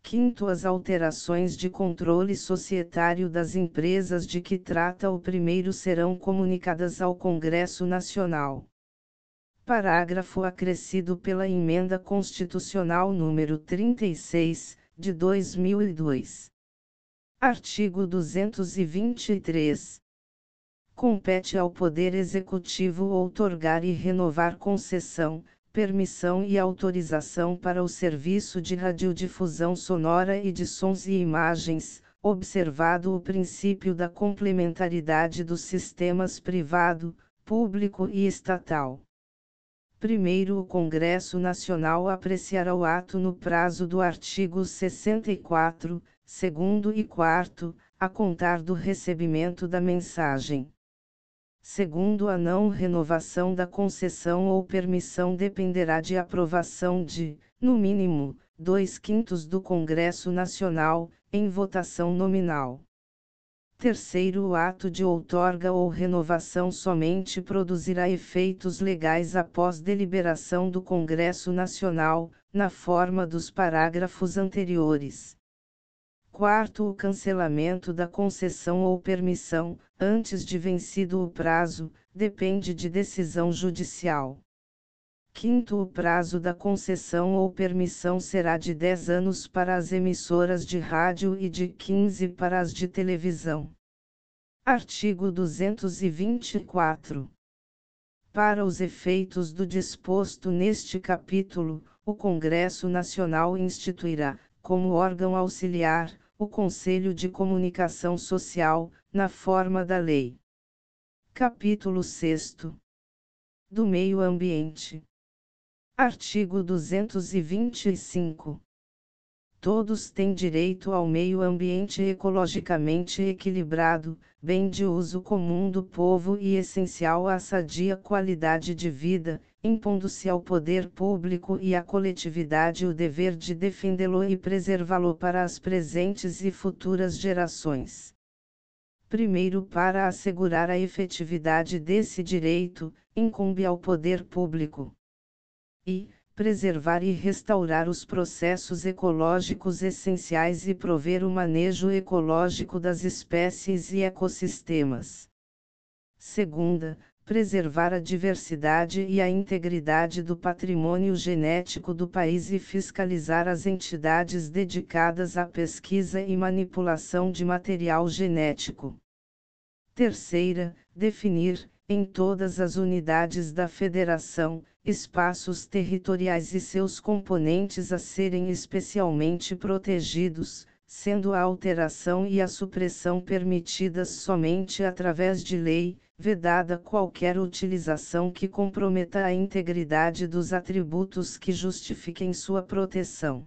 Quinto, as alterações de controle societário das empresas de que trata o primeiro serão comunicadas ao Congresso Nacional. Parágrafo acrescido pela Emenda Constitucional número 36, de 2002. Artigo 223. Compete ao Poder Executivo outorgar e renovar concessão, permissão e autorização para o serviço de radiodifusão sonora e de sons e imagens, observado o princípio da complementaridade dos sistemas privado, público e estatal. Primeiro, o Congresso Nacional apreciará o ato no prazo do artigo 64, segundo e quarto, a contar do recebimento da mensagem. Segundo a não renovação da concessão ou permissão dependerá de aprovação de, no mínimo, dois quintos do Congresso Nacional, em votação nominal. Terceiro, o ato de outorga ou renovação somente produzirá efeitos legais após deliberação do Congresso Nacional, na forma dos parágrafos anteriores. Quarto, o cancelamento da concessão ou permissão, antes de vencido o prazo, depende de decisão judicial. Quinto, o prazo da concessão ou permissão será de 10 anos para as emissoras de rádio e de 15 para as de televisão. Artigo 224. Para os efeitos do disposto neste capítulo, o Congresso Nacional instituirá, como órgão auxiliar, o Conselho de Comunicação Social, na forma da Lei. Capítulo 6 do Meio Ambiente. Artigo 225. todos têm direito ao meio ambiente ecologicamente equilibrado, bem de uso comum do povo e essencial à sadia qualidade de vida, impondo-se ao poder público e à coletividade o dever de defendê-lo e preservá-lo para as presentes e futuras gerações. Primeiro, para assegurar a efetividade desse direito, incumbe ao poder público. E, preservar e restaurar os processos ecológicos essenciais e prover o manejo ecológico das espécies e ecossistemas. Segunda, preservar a diversidade e a integridade do patrimônio genético do país e fiscalizar as entidades dedicadas à pesquisa e manipulação de material genético. Terceira, definir, em todas as unidades da Federação, espaços territoriais e seus componentes a serem especialmente protegidos, sendo a alteração e a supressão permitidas somente através de lei, vedada qualquer utilização que comprometa a integridade dos atributos que justifiquem sua proteção.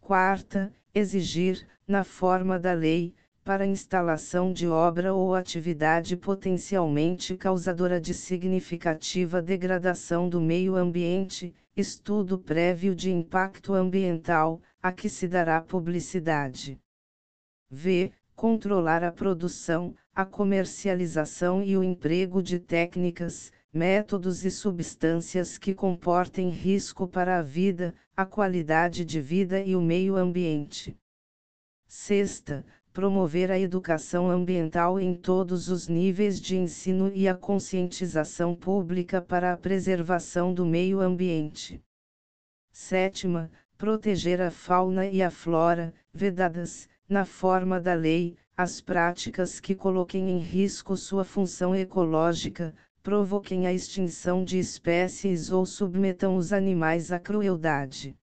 Quarta, exigir, na forma da lei, para instalação de obra ou atividade potencialmente causadora de significativa degradação do meio ambiente, estudo prévio de impacto ambiental, a que se dará publicidade. V. Controlar a produção, a comercialização e o emprego de técnicas, métodos e substâncias que comportem risco para a vida, a qualidade de vida e o meio ambiente. Sexta, promover a educação ambiental em todos os níveis de ensino e a conscientização pública para a preservação do meio ambiente. Sétima, proteger a fauna e a flora, vedadas, na forma da lei, as práticas que coloquem em risco sua função ecológica, provoquem a extinção de espécies ou submetam os animais à crueldade.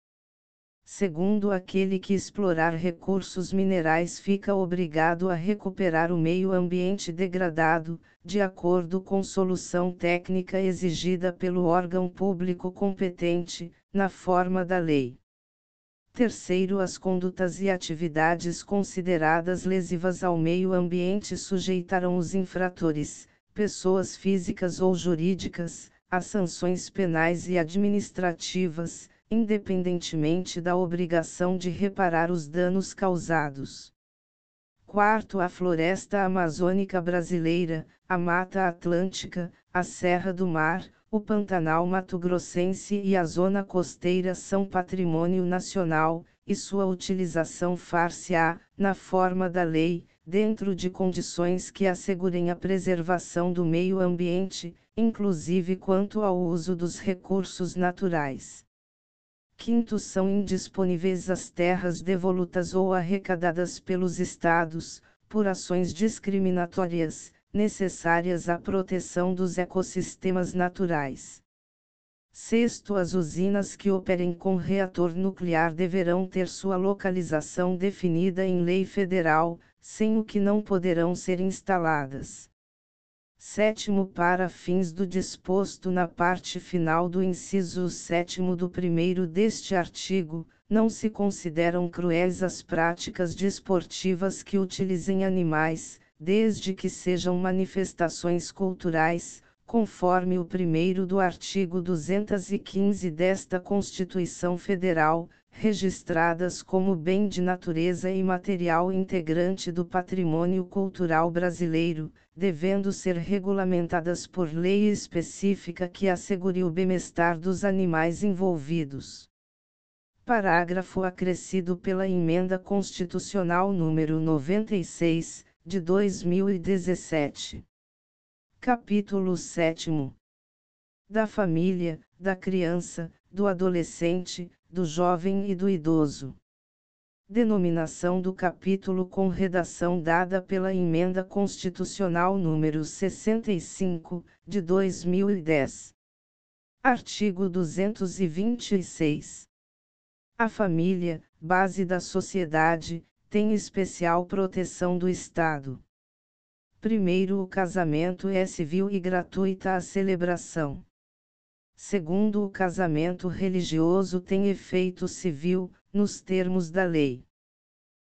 Segundo aquele que explorar recursos minerais fica obrigado a recuperar o meio ambiente degradado, de acordo com solução técnica exigida pelo órgão público competente, na forma da lei. Terceiro, as condutas e atividades consideradas lesivas ao meio ambiente sujeitarão os infratores, pessoas físicas ou jurídicas, a sanções penais e administrativas, independentemente da obrigação de reparar os danos causados. Quarto, a floresta amazônica brasileira, a Mata Atlântica, a Serra do Mar, o Pantanal Mato-Grossense e a Zona Costeira são patrimônio nacional, e sua utilização far-se-á, na forma da lei, dentro de condições que assegurem a preservação do meio ambiente, inclusive quanto ao uso dos recursos naturais. Quinto, são indisponíveis as terras devolutas ou arrecadadas pelos estados, por ações discriminatórias, necessárias à proteção dos ecossistemas naturais. Sexto, as usinas que operem com reator nuclear deverão ter sua localização definida em lei federal, sem o que não poderão ser instaladas. Sétimo, para fins do disposto na parte final do inciso sétimo do primeiro deste artigo, não se consideram cruéis as práticas desportivas que utilizem animais, desde que sejam manifestações culturais, conforme o primeiro do artigo 215 desta Constituição Federal, registradas como bem de natureza imaterial integrante do patrimônio cultural brasileiro, devendo ser regulamentadas por lei específica que assegure o bem-estar dos animais envolvidos. Parágrafo acrescido pela Emenda Constitucional número 96, de 2017. Capítulo 7 Da família, da criança, do adolescente, do jovem e do idoso. Denominação do capítulo com redação dada pela Emenda Constitucional número 65, de 2010. Artigo 226. A família, base da sociedade, tem especial proteção do Estado. Primeiro, o casamento é civil e gratuita a celebração. segundo o casamento religioso tem efeito civil, nos termos da lei.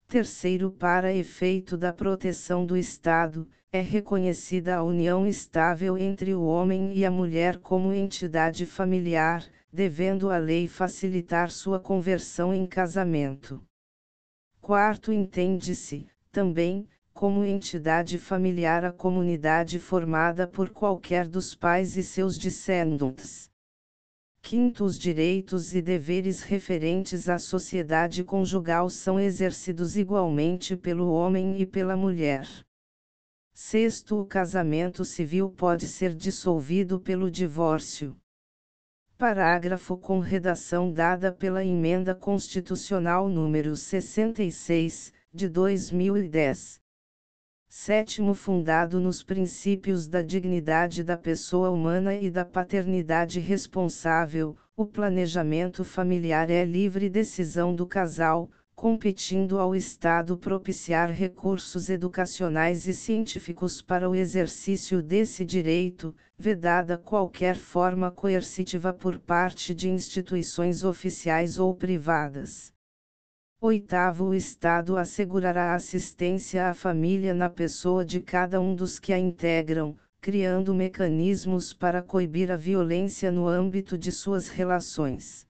Terceiro, para efeito da proteção do Estado, é reconhecida a união estável entre o homem e a mulher como entidade familiar, devendo a lei facilitar sua conversão em casamento. Quarto, entende-se, também, como entidade familiar a comunidade formada por qualquer dos pais e seus descendentes. Quinto, os direitos e deveres referentes à sociedade conjugal são exercidos igualmente pelo homem e pela mulher. Sexto, o casamento civil pode ser dissolvido pelo divórcio. Parágrafo com redação dada pela Emenda Constitucional número 66, de 2010. Sétimo, fundado nos princípios da dignidade da pessoa humana e da paternidade responsável, o planejamento familiar é livre decisão do casal, competindo ao Estado propiciar recursos educacionais e científicos para o exercício desse direito, vedada qualquer forma coercitiva por parte de instituições oficiais ou privadas. Oitavo, o Estado assegurará assistência à família na pessoa de cada um dos que a integram, criando mecanismos para coibir a violência no âmbito de suas relações.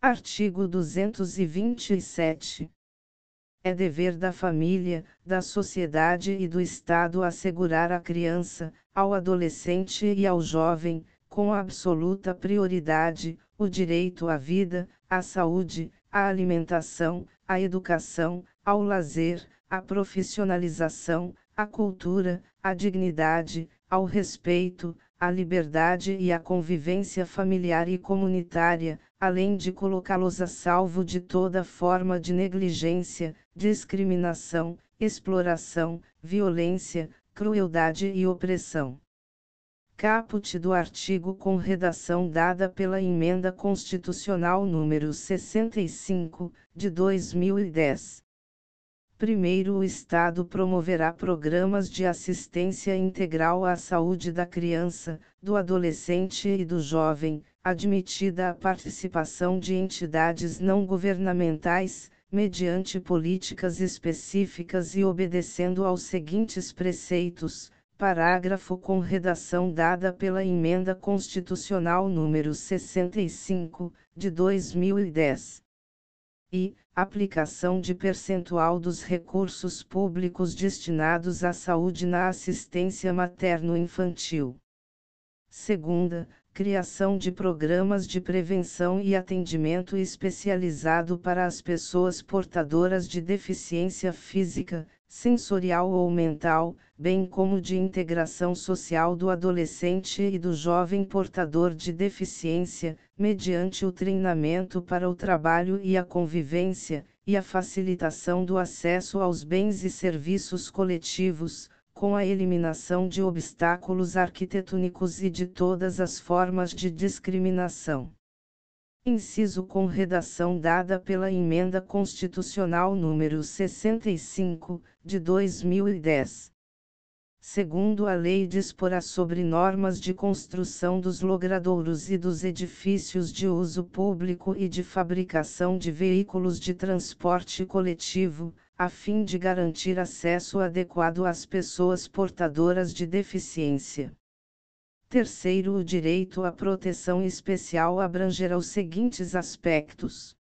Artigo 227. É dever da família, da sociedade e do Estado assegurar à criança, ao adolescente e ao jovem, com absoluta prioridade, o direito à vida, à saúde, à alimentação, à educação, ao lazer, à profissionalização, à cultura, à dignidade, ao respeito, à liberdade e à convivência familiar e comunitária, além de colocá-los a salvo de toda forma de negligência, discriminação, exploração, violência, crueldade e opressão. Caput do artigo com redação dada pela Emenda Constitucional número 65, de 2010. Primeiro, o Estado promoverá programas de assistência integral à saúde da criança, do adolescente e do jovem, admitida a participação de entidades não governamentais, mediante políticas específicas e obedecendo aos seguintes preceitos. Parágrafo com redação dada pela Emenda Constitucional número 65, de 2010. E, aplicação de percentual dos recursos públicos destinados à saúde na assistência materno-infantil. Segunda, criação de programas de prevenção e atendimento especializado para as pessoas portadoras de deficiência física, sensorial ou mental, bem como de integração social do adolescente e do jovem portador de deficiência, mediante o treinamento para o trabalho e a convivência, e a facilitação do acesso aos bens e serviços coletivos, com a eliminação de obstáculos arquitetônicos e de todas as formas de discriminação. Inciso com redação dada pela Emenda Constitucional número 65, de 2010. Segundo a lei disporá sobre normas de construção dos logradouros e dos edifícios de uso público e de fabricação de veículos de transporte coletivo, a fim de garantir acesso adequado às pessoas portadoras de deficiência. Terceiro, o direito à proteção especial abrangerá os seguintes aspectos: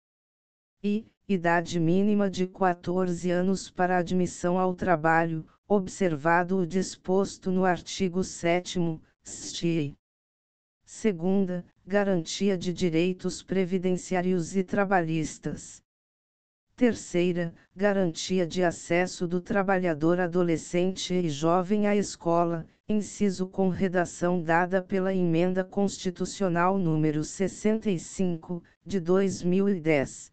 i. Idade mínima de 14 anos para admissão ao trabalho, observado o disposto no artigo 7 STI. Segunda, garantia de direitos previdenciários e trabalhistas. Terceira, garantia de acesso do trabalhador adolescente e jovem à escola, inciso com redação dada pela Emenda Constitucional número 65, de 2010.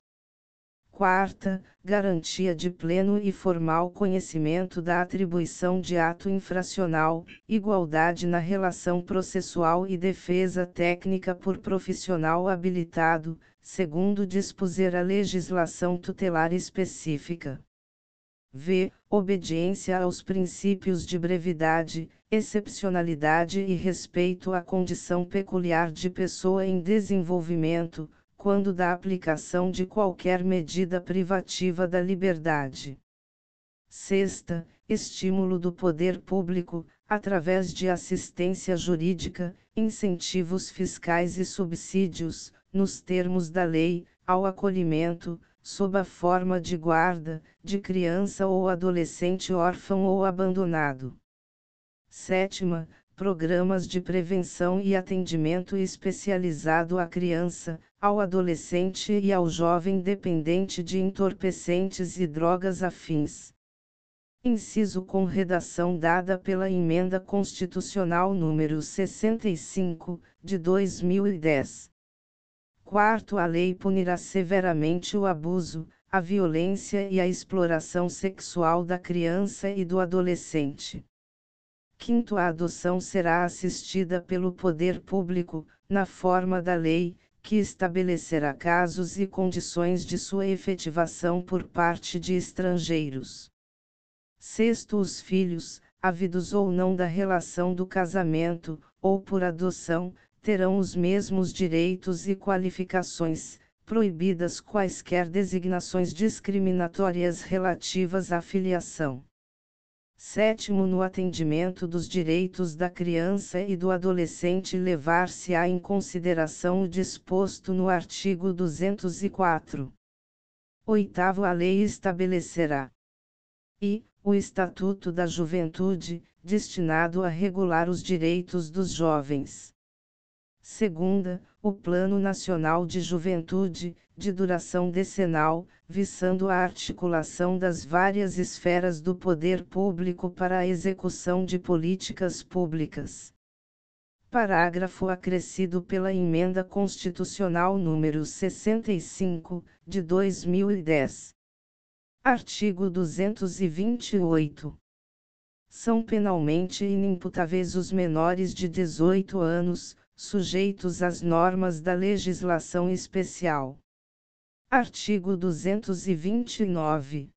Quarta, garantia de pleno e formal conhecimento da atribuição de ato infracional, igualdade na relação processual e defesa técnica por profissional habilitado, segundo dispuser a legislação tutelar específica. V. Obediência aos princípios de brevidade, excepcionalidade e respeito à condição peculiar de pessoa em desenvolvimento, quando da aplicação de qualquer medida privativa da liberdade. Sexta, estímulo do poder público, através de assistência jurídica, incentivos fiscais e subsídios, nos termos da lei, ao acolhimento, sob a forma de guarda, de criança ou adolescente órfão ou abandonado. Sétima, programas de prevenção e atendimento especializado à criança, ao adolescente e ao jovem dependente de entorpecentes e drogas afins. Inciso com redação dada pela Emenda Constitucional número 65, de 2010. Quarto, a lei punirá severamente o abuso, a violência e a exploração sexual da criança e do adolescente. Quinto, a adoção será assistida pelo poder público, na forma da lei, que estabelecerá casos e condições de sua efetivação por parte de estrangeiros. Sexto, os filhos, havidos ou não da relação do casamento, ou por adoção, terão os mesmos direitos e qualificações, proibidas quaisquer designações discriminatórias relativas à filiação. Sétimo, no atendimento dos direitos da criança e do adolescente, levar-se-á em consideração o disposto no artigo 204. Oitavo, a lei estabelecerá e o Estatuto da Juventude, destinado a regular os direitos dos jovens. Segunda, o Plano Nacional de Juventude, de duração decenal, visando a articulação das várias esferas do poder público para a execução de políticas públicas. Parágrafo acrescido pela Emenda Constitucional número 65, de 2010. Artigo 228. São penalmente inimputáveis os menores de 18 anos, sujeitos às normas da legislação especial. Artigo 229.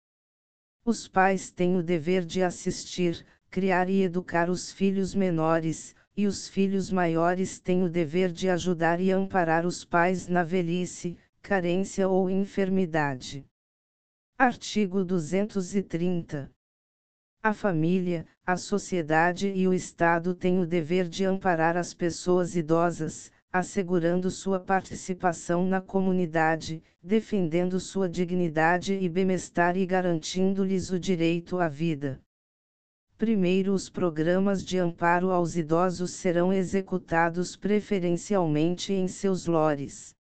Os pais têm o dever de assistir, criar e educar os filhos menores, e os filhos maiores têm o dever de ajudar e amparar os pais na velhice, carência ou enfermidade. Artigo 230. A família, a sociedade e o Estado têm o dever de amparar as pessoas idosas, assegurando sua participação na comunidade, defendendo sua dignidade e bem-estar e garantindo-lhes o direito à vida. Primeiro, os programas de amparo aos idosos serão executados preferencialmente em seus lores.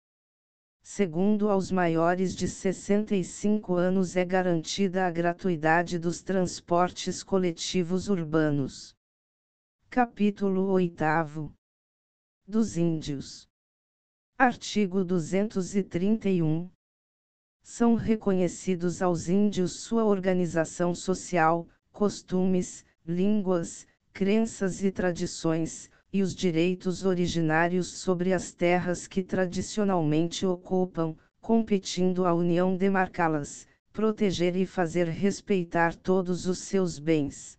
Segundo aos maiores de 65 anos é garantida a gratuidade dos transportes coletivos urbanos. Capítulo 8 Dos Índios. Artigo 231. São reconhecidos aos índios sua organização social, costumes, línguas, crenças e tradições, e os direitos originários sobre as terras que tradicionalmente ocupam, competindo à União demarcá-las, proteger e fazer respeitar todos os seus bens.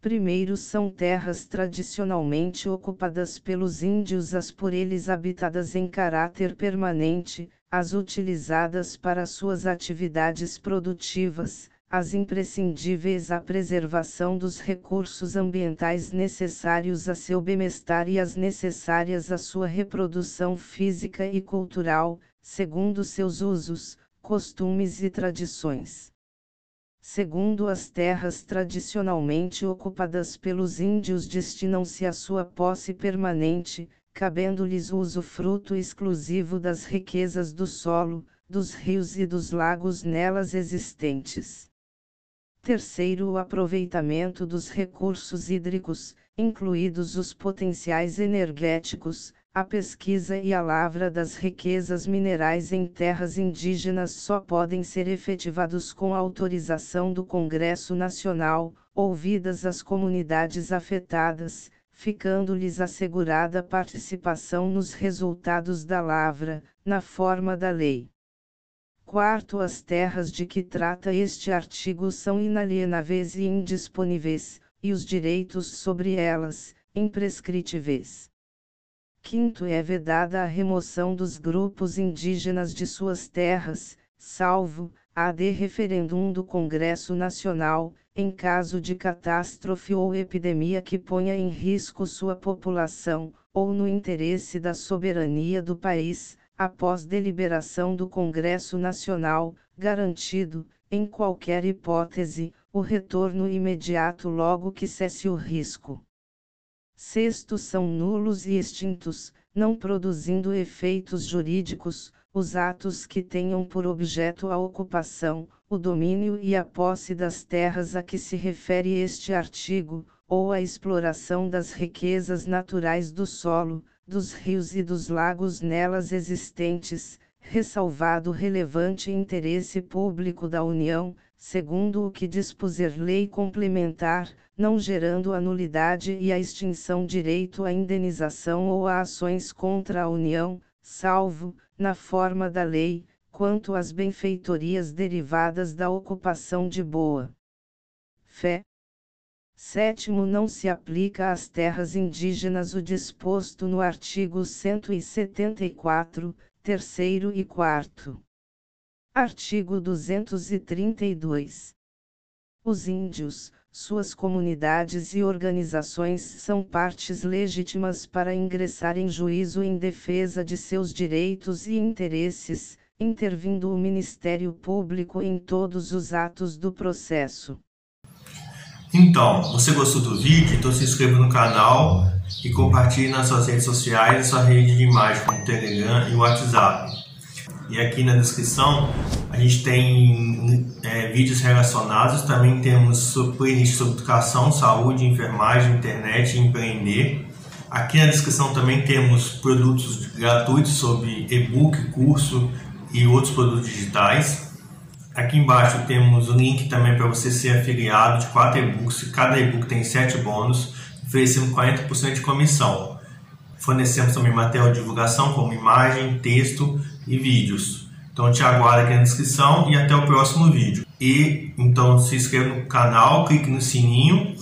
Primeiro são terras tradicionalmente ocupadas pelos índios, as por eles habitadas em caráter permanente, as utilizadas para suas atividades produtivas, as imprescindíveis à preservação dos recursos ambientais necessários a seu bem-estar e as necessárias à sua reprodução física e cultural, segundo seus usos, costumes e tradições. Segundo as terras tradicionalmente ocupadas pelos índios destinam-se à sua posse permanente, cabendo-lhes o usufruto exclusivo das riquezas do solo, dos rios e dos lagos nelas existentes. Terceiro, o aproveitamento dos recursos hídricos, incluídos os potenciais energéticos, a pesquisa e a lavra das riquezas minerais em terras indígenas só podem ser efetivados com autorização do Congresso Nacional, ouvidas as comunidades afetadas, ficando-lhes assegurada participação nos resultados da lavra, na forma da lei. Quarto, as terras de que trata este artigo são inalienáveis e indisponíveis, e os direitos sobre elas, imprescritíveis. Quinto é vedada a remoção dos grupos indígenas de suas terras, salvo, AD referendum do Congresso Nacional, em caso de catástrofe ou epidemia que ponha em risco sua população, ou no interesse da soberania do país, após deliberação do Congresso Nacional, garantido, em qualquer hipótese, o retorno imediato logo que cesse o risco. Sexto são nulos e extintos, não produzindo efeitos jurídicos, os atos que tenham por objeto a ocupação, o domínio e a posse das terras a que se refere este artigo, ou a exploração das riquezas naturais do solo, dos rios e dos lagos nelas existentes, ressalvado relevante interesse público da União, segundo o que dispuser lei complementar, não gerando a nulidade e a extinção direito à indenização ou a ações contra a União, salvo, na forma da lei, quanto às benfeitorias derivadas da ocupação de boa fé. Sétimo não se aplica às terras indígenas o disposto no artigo 174, terceiro e quarto. Artigo 232. Os índios, suas comunidades e organizações são partes legítimas para ingressar em juízo em defesa de seus direitos e interesses, intervindo o Ministério Público em todos os atos do processo. Então, você gostou do vídeo? Então se inscreva no canal e compartilhe nas suas redes sociais e sua rede de imagem como Telegram e WhatsApp. E aqui na descrição a gente tem é, vídeos relacionados, também temos playlist sobre educação, saúde, enfermagem, internet e empreender. Aqui na descrição também temos produtos gratuitos sobre e-book, curso e outros produtos digitais. Aqui embaixo temos o link também para você ser afiliado de quatro e-books. Cada e-book tem 7 bônus, oferecendo 40% de comissão. Fornecemos também material de divulgação como imagem, texto e vídeos. Então te aguardo aqui na descrição e até o próximo vídeo. E então se inscreva no canal, clique no sininho